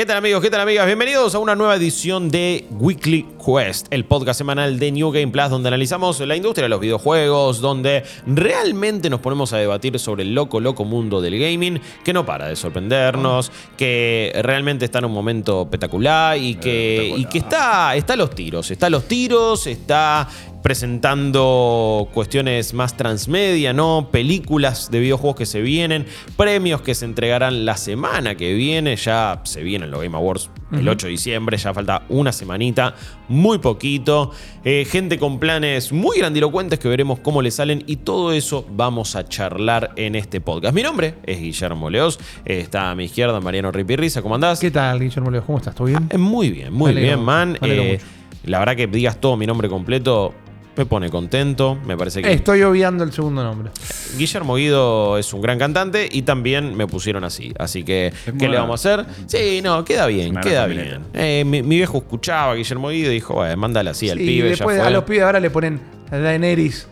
¿Qué tal amigos? ¿Qué tal amigas? Bienvenidos a una nueva edición de Weekly Quest, el podcast semanal de New Game Plus donde analizamos la industria de los videojuegos, donde realmente nos ponemos a debatir sobre el loco, loco mundo del gaming, que no para de sorprendernos, que realmente está en un momento espectacular y que, y que está, está a los tiros, está a los tiros, está presentando cuestiones más transmedia, ¿no? Películas de videojuegos que se vienen, premios que se entregarán la semana que viene, ya se vienen los Game Awards el 8 de diciembre, ya falta una semanita, muy poquito, eh, gente con planes muy grandilocuentes que veremos cómo le salen y todo eso vamos a charlar en este podcast. Mi nombre es Guillermo Leos, eh, está a mi izquierda Mariano Ripirriza, ¿cómo andás? ¿Qué tal, Guillermo Leos? ¿Cómo estás? ¿Todo bien? Ah, muy bien, muy bien, man. Eh, la verdad que digas todo mi nombre completo me pone contento. Me parece que Estoy obviando el segundo nombre. Guillermo Guido es un gran cantante y también me pusieron así. Así que, ¿qué le vamos a hacer? Sí, no, queda bien, queda bien. Eh, mi, mi viejo escuchaba a Guillermo Guido y dijo, bueno, mándale así al Sí, pibe, ya después fue. a los pibes ahora le ponen Daenerys,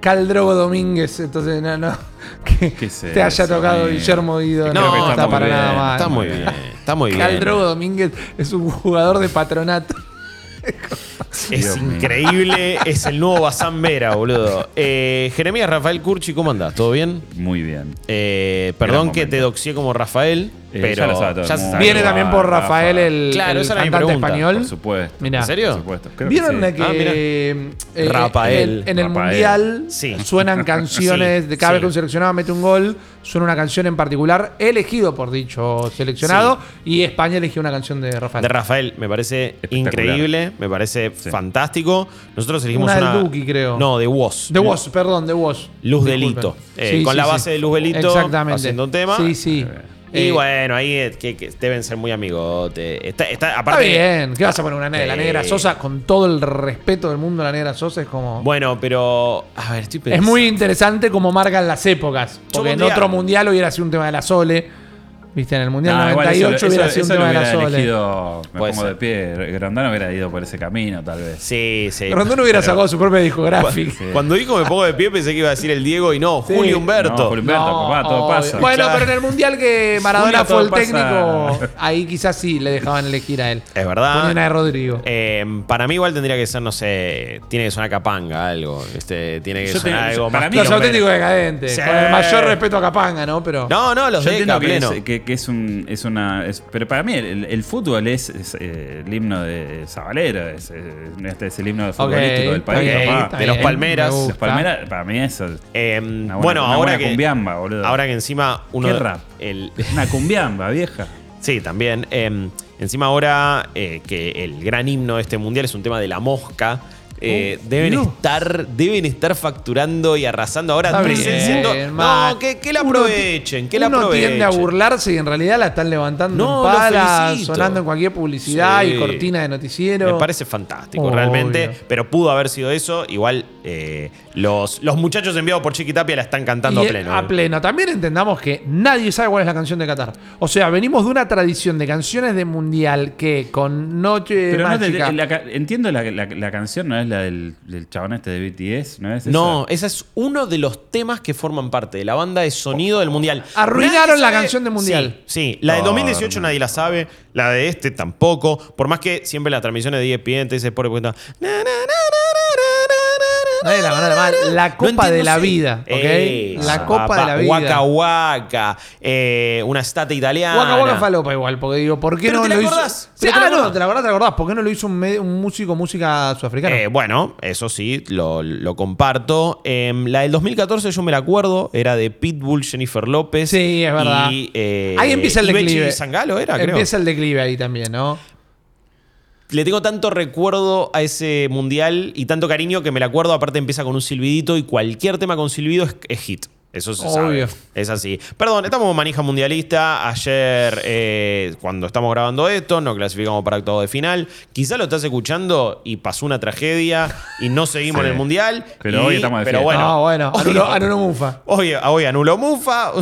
Caldrogo Domínguez. Entonces, no, no. Que ¿Qué es te haya eso, tocado? Guillermo Guido. No, No, está, para bien, nada mal. Está muy bien, está muy bien. Caldrogo Domínguez es un jugador de patronato. Es Dios mío. increíble, es el nuevo Bazán Vera, boludo. Eh, Jeremías Rafael Curchi, ¿cómo andás? ¿Todo bien? Muy bien. Eh, perdón que te doxié como Rafael, Eh, pero ya lo sabe todo el se mundo. sabe. Viene también por Rafa. Rafael, el, Claro, el esa era mi cantante pregunta, español. Por supuesto. Mirá. ¿En serio? Por supuesto. Creo que ¿Vieron sí. que Ah, mira. eh, Rafael. en, en el Rafael. Mundial Sí. suenan canciones, Sí, de cada sí. vez que un seleccionado mete un gol, suena una canción en particular elegido por dicho seleccionado y España eligió una canción de Rafael. De Rafael, me parece increíble, me parece Sí. fantástico. Nosotros elegimos Una una. Duki, creo. No, de Woz. de Woz, perdón, de Woz. Luz Disculpen. Delito. Eh, Sí, con sí, la sí. base de Luz Delito Exactamente. haciendo un tema. Sí, sí. Y Eh, bueno, ahí eh, que, que deben ser muy amigotes. Está, está, Está bien, ¿qué vas a poner una negra? La negra Sosa, con todo el respeto del mundo, la negra Sosa es como. Bueno, pero. A ver, estoy es muy interesante cómo marcan las épocas. Porque en otro mundial hubiera sido un tema de la Sole. Viste, en el mundial No, igual 98 eso- hubiera eso- sido un eso tema de la hubiera Sole. elegido, me Puede pongo ser. de pie. Grondano hubiera ido por ese camino, tal vez. Sí, sí. Rondón hubiera Pero- sacado su propia discográfica. Sí. Cuando dijo me pongo de pie pensé que iba a decir el Diego y no, Sí. Julio Humberto. No, Julio Humberto, papá, todo obvio. pasa. Bueno, Claro. pero en el mundial que Maradona Julio, fue el técnico, pasa. ahí quizás sí le dejaban elegir a él. Es verdad. Ponía una de Rodrigo. Eh, para mí igual tendría que ser, no sé, tiene que sonar capanga, algo. Este, tiene que Yo sonar algo para más mí- Los auténticos decadentes. Con el mayor respeto a Capanga, ¿no? Pero. No, no, los de pleno. que, que es un es una es- pero para mí el, el fútbol es, es, eh, el himno de Zabalero es, este es el himno futbolístico del país papá. de los Palmeras. me Los. Palmeras para mí eso es Eh, buena- bueno, ahora que, cumbiamba, boludo. ahora que encima uno ¿Qué rap? el, una cumbiamba vieja sí, también. eh, encima ahora eh, que el gran himno de este mundial es un tema de la mosca. Eh, Oh, deben Dios. estar deben estar facturando y arrasando ahora presenciando no que, que la aprovechen que la Uno aprovechen tiende a burlarse y en realidad la están levantando No, en pala, sonando en cualquier publicidad Sí. y cortina de noticiero. Me parece fantástico, Obvio. realmente. Pero pudo haber sido eso. Igual eh, los, los muchachos enviados por Chiqui Tapia la están cantando Y a pleno. A eh. pleno. También entendamos que nadie sabe cuál es la canción de Qatar. O sea, venimos de una tradición de canciones de mundial que con Noche pero no te- Mágica. la ca- entiendo la, la- la canción no es la del, del chabón este de BTS no es esa? No, ese es uno de los temas que forman parte de la banda de sonido del mundial. Arruinaron Nadie la canción del mundial. Sí, sí. la de No, 2018 no. nadie la sabe, la de este tampoco. Por más que siempre las transmisiones de ESPN te dice por cuenta. na, na, na, la. La copa de la vida. ¿ok? Esa, la copa papá. de la vida. Waka Waka, eh, una estate italiana. Waka Waka falopa igual, porque digo, ¿por qué Pero no te la lo hizo? acordás. Sí, Pero te ah, la no, acordás. te la acordás, te la acordás. ¿Por qué no lo hizo un, me- un músico música sudafricana? Eh, bueno, eso sí, lo, lo comparto. Em, la del 2014 yo me la acuerdo, era de Pitbull, Jennifer López. sí, es verdad. Y, eh, ahí empieza el y Bechi declive. Zangalo era, creo. Empieza el declive ahí también, ¿no? Le tengo tanto recuerdo a ese mundial y tanto cariño que me la acuerdo. Aparte empieza con un silbidito y cualquier tema con silbido es, es hit. Eso se Obvio. sabe. Es así. Perdón, estamos en manija mundialista. Ayer, eh, cuando estamos grabando esto, nos clasificamos para octavo de final. Quizá lo estás escuchando y pasó una tragedia y no seguimos Sí. en el mundial. Pero y- hoy estamos de Pero fiesta. bueno, no, bueno, hoy- anuló, anuló Mufa. Hoy, hoy anuló Mufa.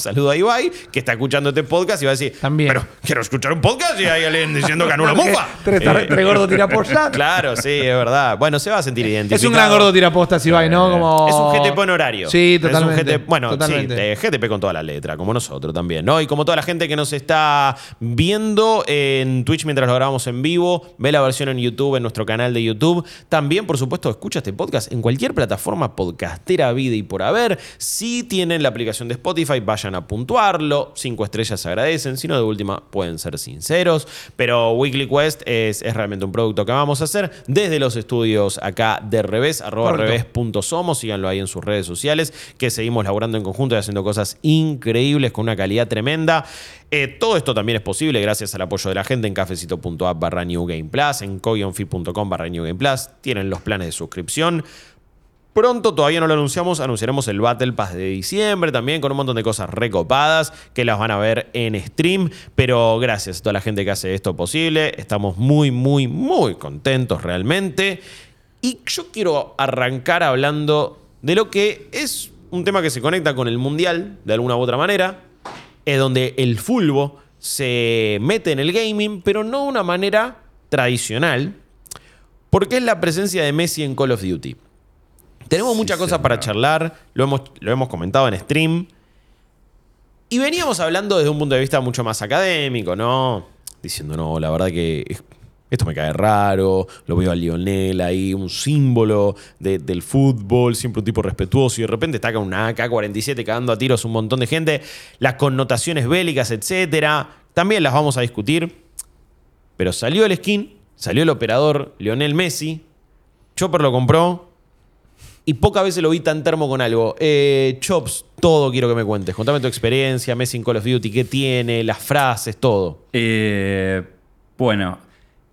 Saludo a Ibai, que está escuchando este podcast y va a decir, También. pero quiero escuchar un podcast y hay alguien diciendo que ganó una mufa. Tres, Eh, tres gordos tirapostas. Claro, sí, es verdad. Bueno, se va a sentir identificado. Es un gran gordo tirapostas, Ibai, ¿no? Como... Es un GTP honorario. Sí, Es un totalmente. GTP bueno, totalmente. sí, eh, GTP con toda la letra, como nosotros también, ¿no? Y como toda la gente que nos está viendo en Twitch mientras lo grabamos en vivo, ve la versión en YouTube, en nuestro canal de YouTube. También, por supuesto, escucha este podcast en cualquier plataforma podcastera, vida y por haber. Si tienen la aplicación de Spotify, vayan a puntuarlo. Cinco estrellas se agradecen. Si no, de última, pueden ser sinceros. Pero Weekly Quest es, es realmente un producto que vamos a hacer desde los estudios acá de revés, arroba revés.somos. Síganlo ahí en sus redes sociales, que seguimos laburando en conjunto y haciendo cosas increíbles con una calidad tremenda. Eh, todo esto también es posible gracias al apoyo de la gente en cafecito.app barra New Game Plus, en coionfi.com barra New Game Plus. Tienen los planes de suscripción. Pronto, todavía no lo anunciamos, anunciaremos el Battle Pass de diciembre también con un montón de cosas recopadas que las van a ver en stream. Pero gracias a toda la gente que hace esto posible. Estamos muy, muy, muy contentos realmente. Y yo quiero arrancar hablando de lo que es un tema que se conecta con el Mundial de alguna u otra manera. Es donde el fulbo se mete en el gaming, pero no de una manera tradicional. Porque es la presencia de Messi en Call of Duty. Tenemos Sí, muchas cosas señor. para charlar, lo hemos, lo hemos comentado en stream. Y veníamos hablando desde un punto de vista mucho más académico, ¿no? Diciendo, no, la verdad que es- esto me cae raro, lo veo a Lionel ahí, un símbolo de- del fútbol, siempre un tipo respetuoso, y de repente está con una AK-47 cagando a tiros un montón de gente, las connotaciones bélicas, etcétera, también las vamos a discutir. Pero salió el skin, salió el operador Lionel Messi, Chopper lo compró, y pocas veces lo vi tan termo con algo. Eh, Chops, todo quiero que me cuentes. Contame tu experiencia, Messi en Call of Duty, qué tiene, las frases, todo. Eh, bueno,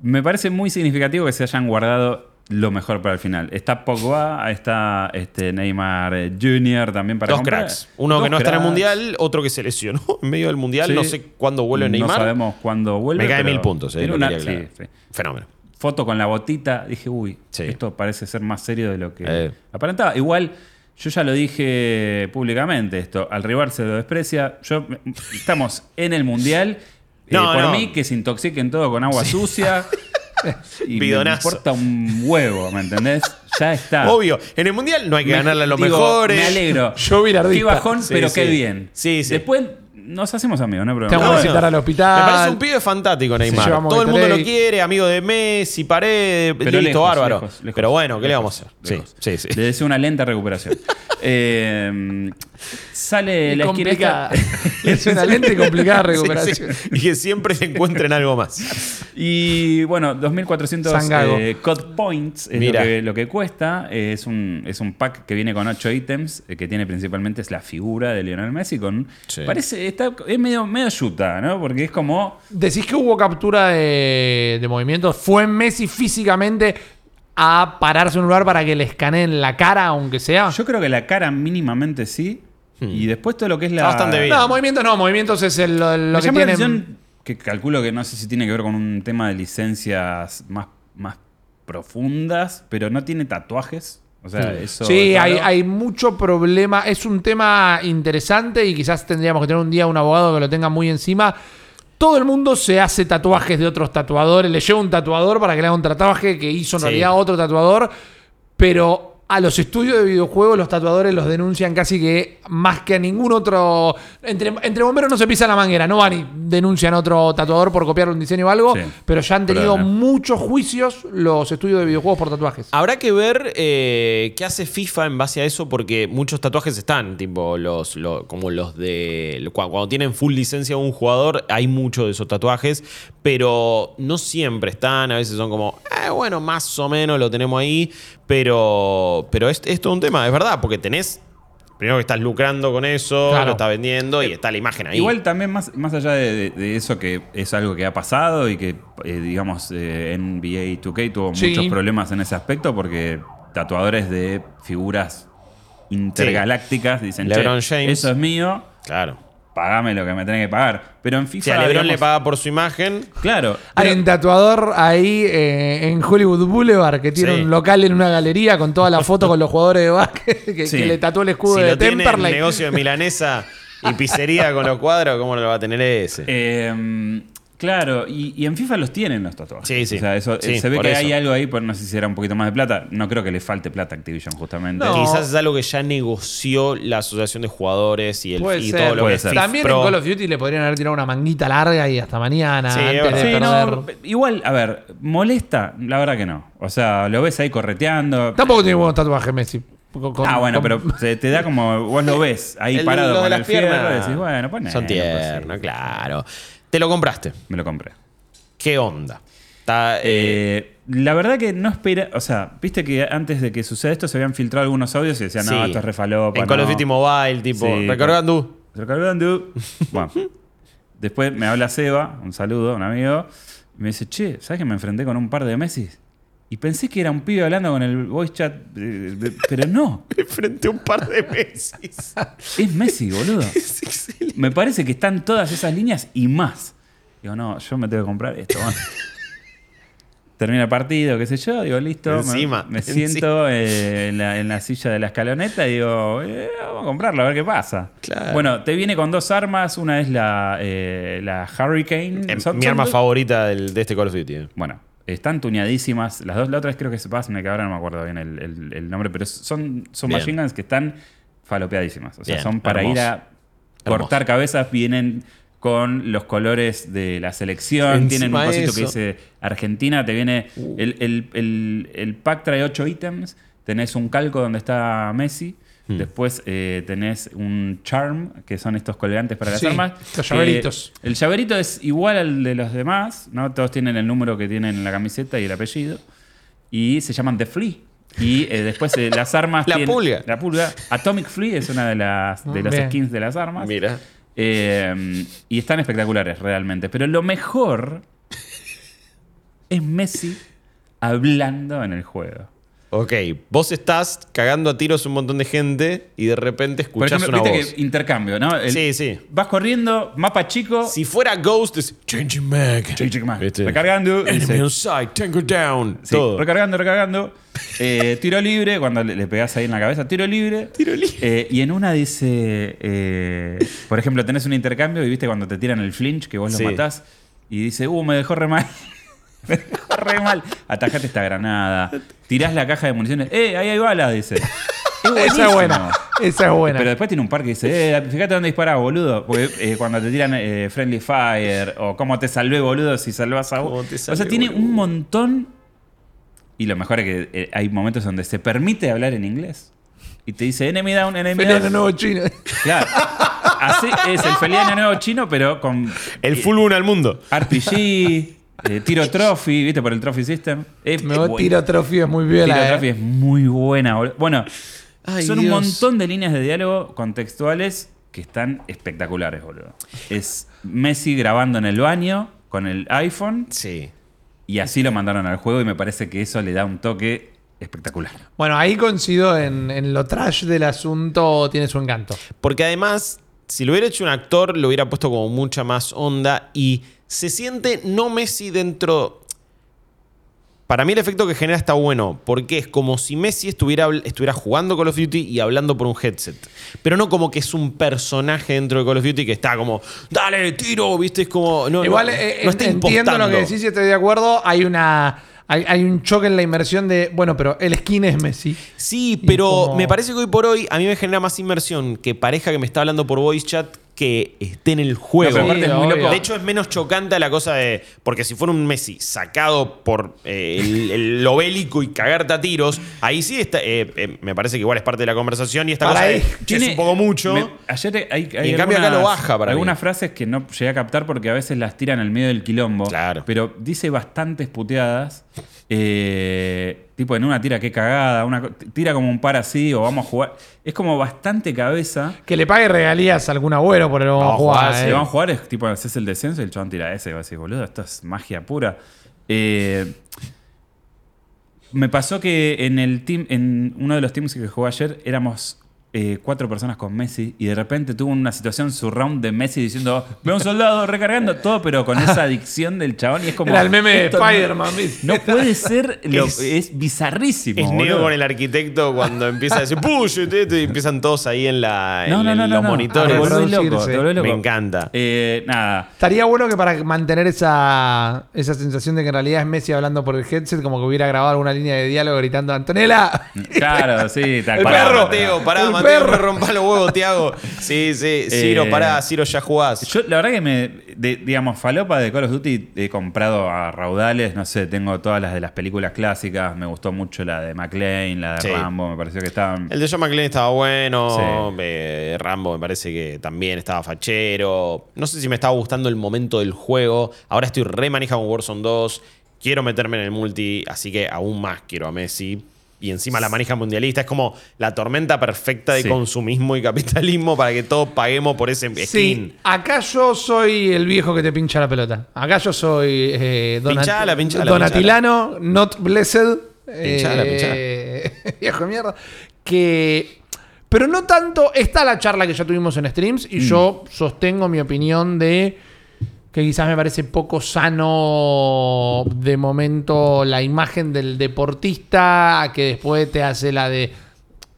me parece muy significativo que se hayan guardado lo mejor para el final. Está Pogba, está este Neymar eh, Jr. también para Dos comprar. cracks. Uno Dos que no está en el mundial, otro que se lesionó en medio del mundial. Sí. No sé cuándo vuelve Neymar. No sabemos cuándo vuelve. me cae mil puntos, eh, una- sí, sí. Fenómeno. Foto con la botita. Dije, uy, Sí. esto parece ser más serio de lo que Eh. aparentaba. Igual, yo ya lo dije públicamente esto. Al rival se lo desprecia. Yo, estamos en el mundial. eh, No, por no. mí, que se intoxiquen todo con agua sucia. y me Bidonazo. importa un huevo, ¿me entendés? Ya está. Obvio, en el mundial no hay que Me- ganarle a los digo, mejores. Me alegro. Yo bilardista. Qué bajón, Sí, pero sí. qué bien. Sí, sí. Después nos hacemos amigos, ¿no? Pero Te vamos a visitar al hospital. Me parece un pibe fantástico, Neymar. llevamos Todo el mundo lo Gatorade. quiere, amigo de Messi, Paredes, Pero listo, lejos, bárbaro. lejos, lejos, Pero bueno, ¿qué le vamos a hacer? lejos. Sí, sí, sí. Le deseo una lenta recuperación. Eh, sale la esquina es una lenta y complicada recuperación. sí. Y que siempre se encuentren algo más. Y bueno, 2400 Sangago. eh, COD Points es lo que, lo que cuesta. Eh, es, un, es un pack que viene con 8 ítems, eh, que tiene principalmente es la figura de Lionel Messi. con Sí. Parece, está, es medio, medio yuta, ¿no? Porque es como. Decís que hubo captura de, de movimientos. ¿Fue Messi físicamente a pararse en un lugar para que le escaneen la cara, aunque sea? Yo creo que la cara mínimamente sí. Y después todo lo que es la. Está bastante bien. No, movimientos no. Movimientos es el- lo, lo que tienen. atención que calculo que no sé si tiene que ver con un tema de licencias más, más profundas, pero no tiene tatuajes. O sea, eso. Sí, es hay, hay mucho problema. Es un tema interesante y quizás tendríamos que tener un día un abogado que lo tenga muy encima. Todo el mundo se hace tatuajes de otros tatuadores. Le lleva un tatuador para que le haga un tatuaje que hizo en Sí. realidad otro tatuador. Pero a los estudios de videojuegos los tatuadores los denuncian casi que más que a ningún otro... Entre, entre bomberos no se pisa la manguera, no van y denuncian a otro tatuador por copiar un diseño o algo, Sí. pero ya han Pero tenido no. muchos juicios los estudios de videojuegos por tatuajes. Habrá que ver eh, qué hace FIFA en base a eso, porque muchos tatuajes están, tipo los, lo- como los de. Cuando, cuando tienen full licencia un jugador, hay muchos de esos tatuajes, pero no siempre están. A veces son como, eh, bueno, más o menos lo tenemos ahí, pero, pero es, es todo un tema, es verdad, porque tenés. Primero que estás lucrando con eso, Claro. lo estás vendiendo y está la imagen ahí. Igual también más, más allá de, de- de eso que es algo que ha pasado y que, eh, digamos, eh, NBA 2K tuvo Sí. muchos problemas en ese aspecto porque tatuadores de figuras intergalácticas dicen, LeBron "Che, James". eso es mío, Claro. Pagame lo que me tenés que pagar. Pero en FIFA, Si a LeBron le paga por su imagen, Claro. Hay pero- un tatuador ahí eh, en Hollywood Boulevard que tiene Sí. un local en una galería con toda la foto con los jugadores de básquet que, Sí. que le tatuó el escudo si de lo tiene en Temperley. negocio de milanesa, Y pizzería con los cuadros, ¿cómo lo va a tener ese? Eh, claro, y, y en FIFA los tienen los tatuajes. Sí, sí. O sea, eso, Sí, se ve que eso. hay algo ahí, pero no sé si era un poquito más de plata. No creo que le falte plata a Activision, justamente. No. Quizás es algo que ya negoció la asociación de jugadores y, el, Puede y ser. todo lo Puede que ser. FIFA También Pro. en Call of Duty le podrían haber tirado una manguita larga y hasta mañana Sí, antes de Sí, no, igual, a ver, ¿molesta? La verdad que no. O sea, lo ves ahí correteando. Tampoco tiene buenos tatuajes Messi. Con- ah, bueno, con- pero te, te da como. Vos lo ves ahí El- parado lo de con las el fierro piernas y decís, bueno, ponelo, Son pues sí. tiernos, claro. Te lo compraste. Me lo compré. ¿Qué onda? Está, eh, Eh, la verdad que no espera. O sea, viste que antes de que suceda esto se habían filtrado algunos audios y decían, no, sí. esto es refalopa. En Call of no". Duty Mobile, tipo, Sí, recargando. Recargando. Bueno. Después me habla Seba, un saludo, un amigo. Y me dice, che, ¿sabes que me enfrenté con un par de Messi? Y pensé que era un pibe hablando con el voice chat, eh, pero no, Frente a un par de meses. es Messi, boludo. es excelente. Me parece que están todas esas líneas y más. Digo, no, yo me tengo que comprar esto. bueno. Termina el partido, qué sé yo, digo, listo. me- Encima, Me, siento eh, en, la, en la silla de la escaloneta y digo, eh, vamos a comprarlo, a ver qué pasa. Claro. Bueno, te viene con dos armas. Una es la, eh, la Hurricane. Son- mi arma favorita del- de este Call of Duty. Bueno, están tuneadísimas. Las dos, la otra es creo que se pasan, que ahora no me acuerdo bien el, el- el nombre, pero son, son Bien. machine guns que están falopeadísimas. O sea, Bien, son para hermoso. ir a cortar cabezas, vienen con los colores de la selección, tienen un cosito que eso. Uh. dice Argentina, te viene. El, el- el- el pack trae 8 ítems, tenés un calco donde está Messi. Hmm. Después eh, tenés un charm, que son estos colgantes para las Sí, armas. los llaveritos. el llaverito es igual al de los demás, ¿no? Todos tienen el número que tienen en la camiseta y el apellido. Y se llaman The Flea. Y eh, después eh, las armas. La tienen- pulga. La pulga. Atomic Flea es una de las de Bien. skins de las armas. Mira. Y están espectaculares realmente. Pero lo mejor es Messi hablando en el juego. Ok, vos estás cagando a tiros un montón de gente y de repente escuchás ejemplo, una viste voz. que intercambio, ¿no? El- Sí, sí. Vas corriendo, mapa chico. Si fuera Ghost, es Changing Mag. Changing mag. Recargando, Enemy on site, tango down. Sí, todo. recargando, recargando. Eh, tiro libre, cuando le, le pegás ahí en la cabeza, tiro libre. Tiro libre. Eh, y en una dice, eh, por ejemplo, tenés un intercambio y viste cuando te tiran el flinch, que vos Sí. lo matás, y dice, uh, me dejó re mal. re mal. Atajate esta granada. Tirás la caja de municiones. Eh, ahí hay balas, dice. Es Esa es buena. Esa es buena. Pero después tiene un par que dice, eh, fíjate dónde disparás, boludo. Porque eh, cuando te tiran eh, Friendly Fire, o cómo te salvé, boludo, si salvas a vos. te O sea, tiene boludo. un montón. Y lo mejor es que eh, hay momentos donde se permite hablar en inglés. Y te dice enemy down, enemy Pelean down. nuevo chino. Claro. Así es el Feliano nuevo chino, pero con El full one al mundo. RPG, eh, tiro trophy, ¿viste? Por el trophy system. Es, Me es voy tiro trofeo, es muy Tiro viola. eh. trophy es muy buena. boludo. Bueno, Ay, son un montón de líneas de diálogo contextuales que están espectaculares, boludo. Es Messi grabando en el baño con el iPhone Sí. y así lo mandaron al juego y me parece que eso le da un toque espectacular. Bueno, ahí coincido en, en lo trash del asunto, tiene su encanto. Porque además, si lo hubiera hecho un actor, lo hubiera puesto como mucha más onda y se siente no Messi dentro. Para mí el efecto que genera está bueno, porque es como si Messi estuviera, estuviera jugando Call of Duty y hablando por un headset. Pero no como que es un personaje dentro de Call of Duty que está como, dale, tiro, viste, es como... No, Igual no, eh, no está entiendo impostando. lo que decís y estoy de acuerdo. Hay una. Hay, hay un choque en la inmersión de. Bueno, pero el skin es Messi. Sí, pero como- me parece que hoy por hoy a mí me genera más inmersión que pareja que me está hablando por voice chat que esté en el juego. No, es muy loco. De hecho, es menos chocante la cosa de. Porque si fuera un Messi sacado por eh, el, el- lo bélico y cagarte a tiros, ahí sí está. eh, eh, me parece que igual es parte de la conversación y esta Para cosa ahí. de, "Che, es un poco mucho. me- ayer hay, hay Y en cambio acá lo baja para mí. Algunas frases que no llegué a captar porque a veces las tiran al medio del quilombo. Claro. Pero dice bastantes puteadas. eh, tipo en una tira que cagada, una, tira como un par así o vamos a jugar. Es como bastante cabeza. Que le pague regalías a algún agüero por el vamos a Vamos a jugar. jugar, Si eh. vamos a jugar es tipo, haces el descenso y el chabón tira ese y vas a decir, boludo, esto es magia pura. Eh, me pasó que en el team, en uno de los teams que jugué ayer, éramos eh, cuatro personas con Messi y de repente tuvo una situación surround de Messi diciendo, veo un soldado recargando todo, pero con esa adicción del chabón y es como... Era el meme de no- Spider-Man. No, puede ser, lo- Es- es, bizarrísimo. Es Neo con el arquitecto cuando empieza a decir push it, it", y empiezan todos ahí en, la, en No, no, no, los monitores. Volvés loco, volvés loco. Me encanta. Eh, nada. Estaría bueno que para mantener esa, esa sensación de que en realidad es Messi hablando por el headset, como que hubiera grabado alguna línea de diálogo gritando Antonella. Claro, sí, tal El cual. Pará, perro. Mateo, pará, perro. me rompa los huevos, Tiago. Sí, sí, Ciro, Eh, pará, Ciro, ya jugás. Yo, la verdad que me, de- digamos, falopa de Call of Duty he comprado a raudales, no sé, tengo todas las de las películas clásicas, me gustó mucho la de McLean, la de Sí. Rambo, me pareció que estaban... El de John McClane estaba bueno. Sí. eh, Rambo me parece que también estaba fachero. No sé si me estaba gustando el momento del juego. Ahora estoy re manija con Warzone 2. Quiero meterme en el multi, así que aún más quiero a Messi. Y encima la manija mundialista es como la tormenta perfecta de Sí. consumismo y capitalismo para que todos paguemos por ese skin. Sí, acá yo soy el viejo que te pincha la pelota. Acá yo soy eh, Donat- Pinchala, pinchala, Donatilano, not blessed. Pinchala, eh, viejo de mierda. Que. Pero no tanto. Está la charla que ya tuvimos en streams y yo sostengo mi opinión de que quizás me parece poco sano de momento la imagen del deportista que después te hace la de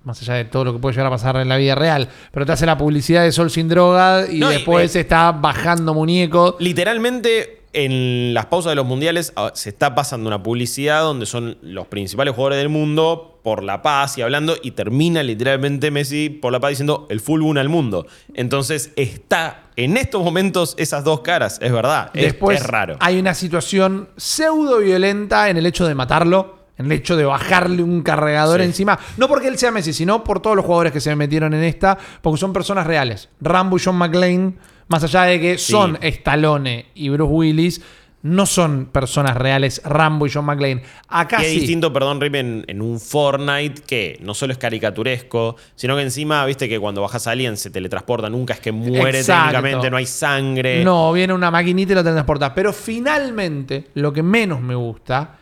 más allá de todo lo que puede llegar a pasar en la vida real, pero te hace la publicidad de Sol sin droga y No, y- después está bajando muñeco. Literalmente, en las pausas de los mundiales ah, se está pasando una publicidad donde son los principales jugadores del mundo por la paz y hablando, y termina literalmente Messi por la paz diciendo el full boom al mundo. Entonces está en estos momentos esas dos caras, es verdad. Es- Después es, raro. hay una situación pseudo violenta en el hecho de matarlo. En el hecho de bajarle un cargador Sí. encima. No porque él sea Messi, sino por todos los jugadores que se metieron en esta. Porque son personas reales. Rambo y John McClane, más allá de que Sí. son Stallone y Bruce Willis, no son personas reales Rambo y John McClane. Acá Y es sí. distinto, perdón, Rip, en, en un Fortnite que no solo es caricaturesco, sino que encima, viste que cuando bajas a alguien se teletransporta, nunca es que muere Exacto. técnicamente, no hay sangre. No, viene una maquinita y lo transporta. Pero finalmente, lo que menos me gusta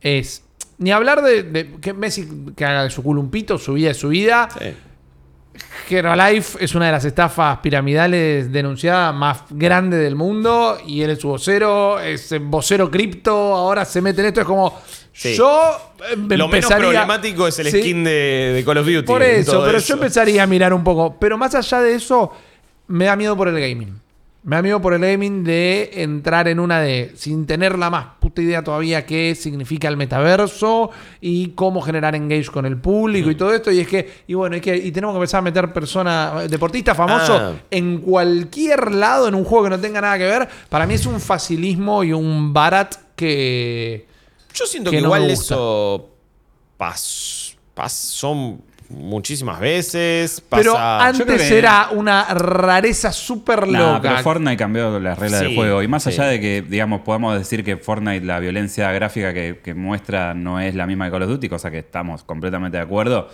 es. Ni hablar de, de que Messi que haga de su culo un pito, su vida es su vida. Sí. Herbalife es una de las estafas piramidales denunciadas más grandes del mundo y él es su vocero, es vocero cripto, ahora se mete en esto, es como Sí. yo eh, Lo menos problemático es el Sí, skin de, de Call of Duty. Por eso, pero eso. yo empezaría a mirar un poco. Pero más allá de eso, me da miedo por el gaming. Me da miedo por el gaming de entrar en una de, sin tener la más puta idea todavía qué significa el metaverso y cómo generar engage con el público y todo esto. Y es que, y bueno, y, que, y tenemos que empezar a meter personas, deportistas famosos Ah. en cualquier lado, en un juego que no tenga nada que ver. Para mí es un facilismo y un barat que... Yo siento que que, no igual eso pas- pasó muchísimas veces. Pero pasa- creo antes que- era una rareza súper No, loca. pero Fortnite cambió las reglas Sí, del juego. Y más sí. allá de que, digamos, podemos decir que Fortnite, la violencia gráfica que, que muestra no es la misma de Call of Duty, cosa que estamos completamente de acuerdo.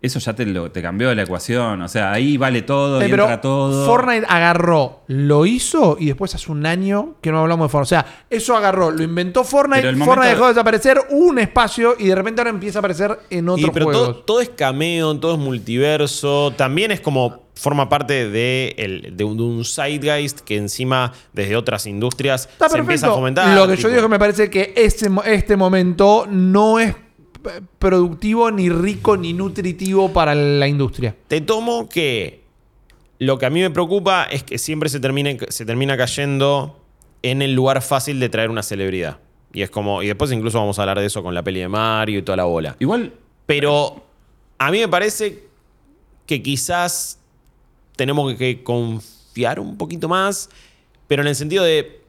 Eso ya te, lo, te cambió la ecuación. O sea, ahí vale todo, Eh, y pero entra todo. Fortnite agarró, lo hizo y después hace un año que no hablamos de Fortnite. O sea, eso agarró, lo inventó Fortnite, Pero Fortnite momento- dejó de desaparecer un espacio y de repente ahora empieza a aparecer en Y, otros pero juegos. todo, todo es cameo, todo es multiverso. También es como forma parte de, el- de un, de un zeitgeist que encima desde otras industrias Está se empieza a fomentar. Lo que tipo- yo digo que me parece que este, mo- este momento no es productivo, ni rico, ni nutritivo para la industria. Te tomo que lo que a mí me preocupa es que siempre se, termine, se termina cayendo en el lugar fácil de traer una celebridad. Y es como. Y después incluso vamos a hablar de eso con la peli de Mario y toda la bola. Igual, Pero a mí me parece que quizás tenemos que confiar un poquito más, pero en el sentido de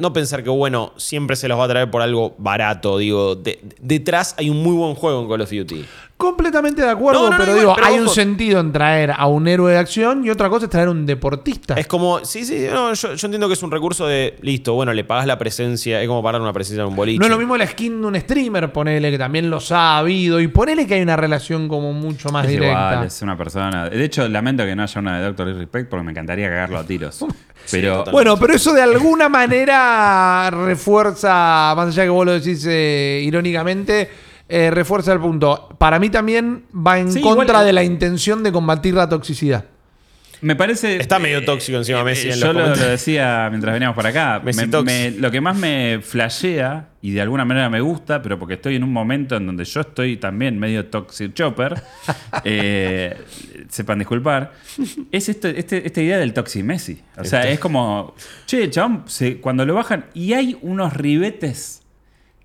no pensar que, bueno, siempre se los va a traer por algo barato. Digo, de- detrás hay un muy buen juego en Call of Duty. Completamente de acuerdo, No, no, no, pero digo, pero hay un sentido en traer a un héroe de acción y otra cosa es traer un deportista. Es como, sí, sí, no, yo, yo entiendo que es un recurso de, listo, bueno, le pagas la presencia, es como pagar una presencia en un boliche. No es lo mismo la skin de un streamer, ponele, que también los ha habido. Y ponele que hay una relación como mucho más es directa. igual, es una persona. De hecho, lamento que no haya una de Doctor Disrespect porque me encantaría cagarlo a tiros. Pero. Bueno, pero eso de alguna manera refuerza, más allá que vos lo decís eh, irónicamente, eh, refuerza el punto. Para mí también va en Sí, contra igual- de la intención de combatir la toxicidad. Me parece. Está medio tóxico encima Messi en yo lo, lo decía mientras veníamos para acá. Messi Me- lo que más me flashea y de alguna manera me gusta, pero porque estoy en un momento en donde yo estoy también medio toxic chopper, eh, sepan disculpar, es esto, este- esta idea del toxic Messi. O sea, Este. es como, che, chabón, se- cuando lo bajan y hay unos ribetes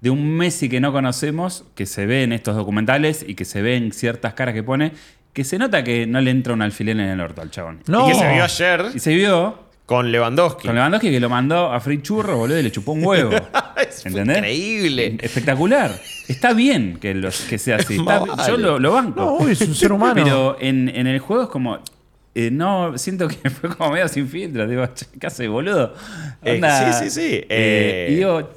de un Messi que no conocemos, que se ve en estos documentales y que se ve en ciertas caras que pone, que se nota que no le entra un alfiler en el orto al chabón. No. Y que se vio ayer Y se vio con Lewandowski. con Lewandowski que lo mandó a Free Churro, boludo, y le chupó un huevo. Es ¿Entendés? increíble. Espectacular. Está bien que, los, que sea así. Está- yo lo, lo banco. No, es un ser humano. Pero en, en el juego es como. eh, no, siento que fue como medio sin filtro. Digo, che, ¿qué hace, boludo? Eh, sí, sí, sí. eh, Eh, y digo,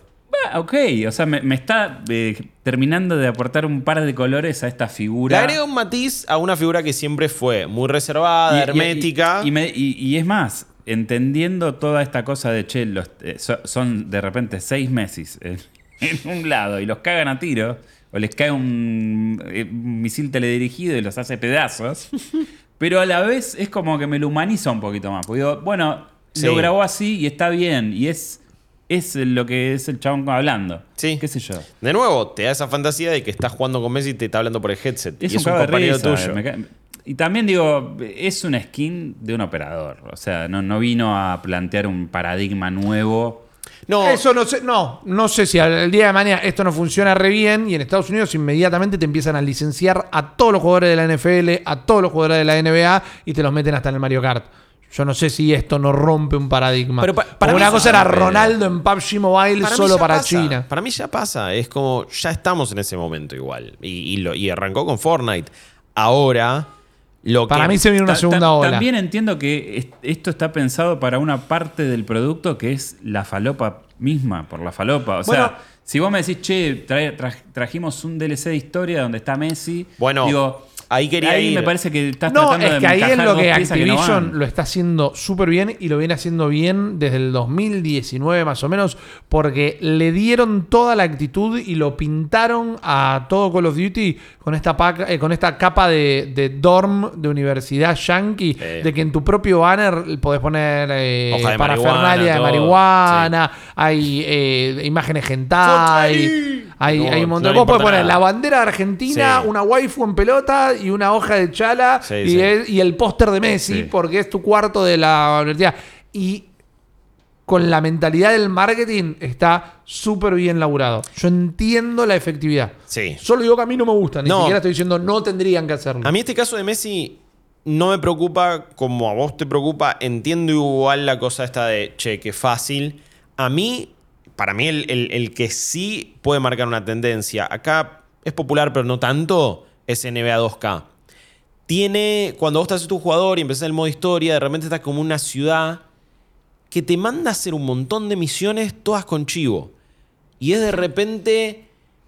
"Bah, ok. O sea, me, me está eh, terminando de aportar un par de colores a esta Le figura. agrega un matiz a una figura que siempre fue muy reservada, Y- hermética. Y, y me- y- y es más, entendiendo toda esta cosa de che, los, eh, so- son de repente seis meses en, en un lado y los cagan a tiro, o les cae un, eh, un misil teledirigido y los hace pedazos, pero a la vez es como que me lo humaniza un poquito más. Porque digo, bueno, Sí. lo grabó así y está bien, y es, es lo que es el chabón hablando. Sí. ¿Qué sé yo? De nuevo, te da esa fantasía de que estás jugando con Messi y te está hablando por el headset. Es y un es un compañero risa, tuyo. me ca- Y también digo, es una skin de un operador. O sea, no, no vino a plantear un paradigma nuevo. No, Eso no sé, no, no sé si al día de mañana esto no funciona re bien y en Estados Unidos inmediatamente te empiezan a licenciar a todos los jugadores de la NFL, a todos los jugadores de la NBA y te los meten hasta en el Mario Kart. Yo no sé si esto no rompe un paradigma. Pero pa- para mí una cosa era. Ronaldo en PUBG Mobile para solo ya para pasa. China. Para mí ya pasa. Es como, ya estamos en ese momento igual. Y, y lo- y arrancó con Fortnite. Ahora, lo Para que. mí se viene una segunda ola. También entiendo que es- esto está pensado para una parte del producto que es la falopa misma, por la falopa. O Bueno. sea, si vos me decís, che, tra- trajimos un DLC de historia donde está Messi. Bueno, digo, ahí quería ahí ir. me parece que estás No, tratando es de que ahí es lo que no Activision lo está haciendo súper bien y lo viene haciendo bien desde el 2019 más o menos, porque le dieron toda la actitud y lo pintaron a todo Call of Duty con esta, paca- eh, con esta capa de, de dorm de universidad yankee, de que en tu propio banner podés poner eh, Hoja de parafernalia marihuana, de todo. marihuana, hay eh, imágenes hentai, hay, No, hay un montón. no Vos podés poner nada. la bandera de Argentina, Sí. una waifu en pelota y una hoja de chala Sí, y, sí. el, y el póster de Messi porque es tu cuarto de la universidad. Y con la mentalidad del marketing está súper bien laburado. Yo entiendo la efectividad. Sí. Solo digo que a mí no me gusta, ni No. siquiera estoy diciendo no tendrían que hacerlo. A mí este caso de Messi no me preocupa como a vos te preocupa. Entiendo igual la cosa esta de, che, qué fácil. A mí, para mí el, el- que sí puede marcar una tendencia, acá es popular pero no tanto, es NBA 2K. Tiene, cuando vos estás tu jugador y empezás el modo historia, de repente estás como una ciudad que te manda a hacer un montón de misiones todas con chivo. Y es de repente,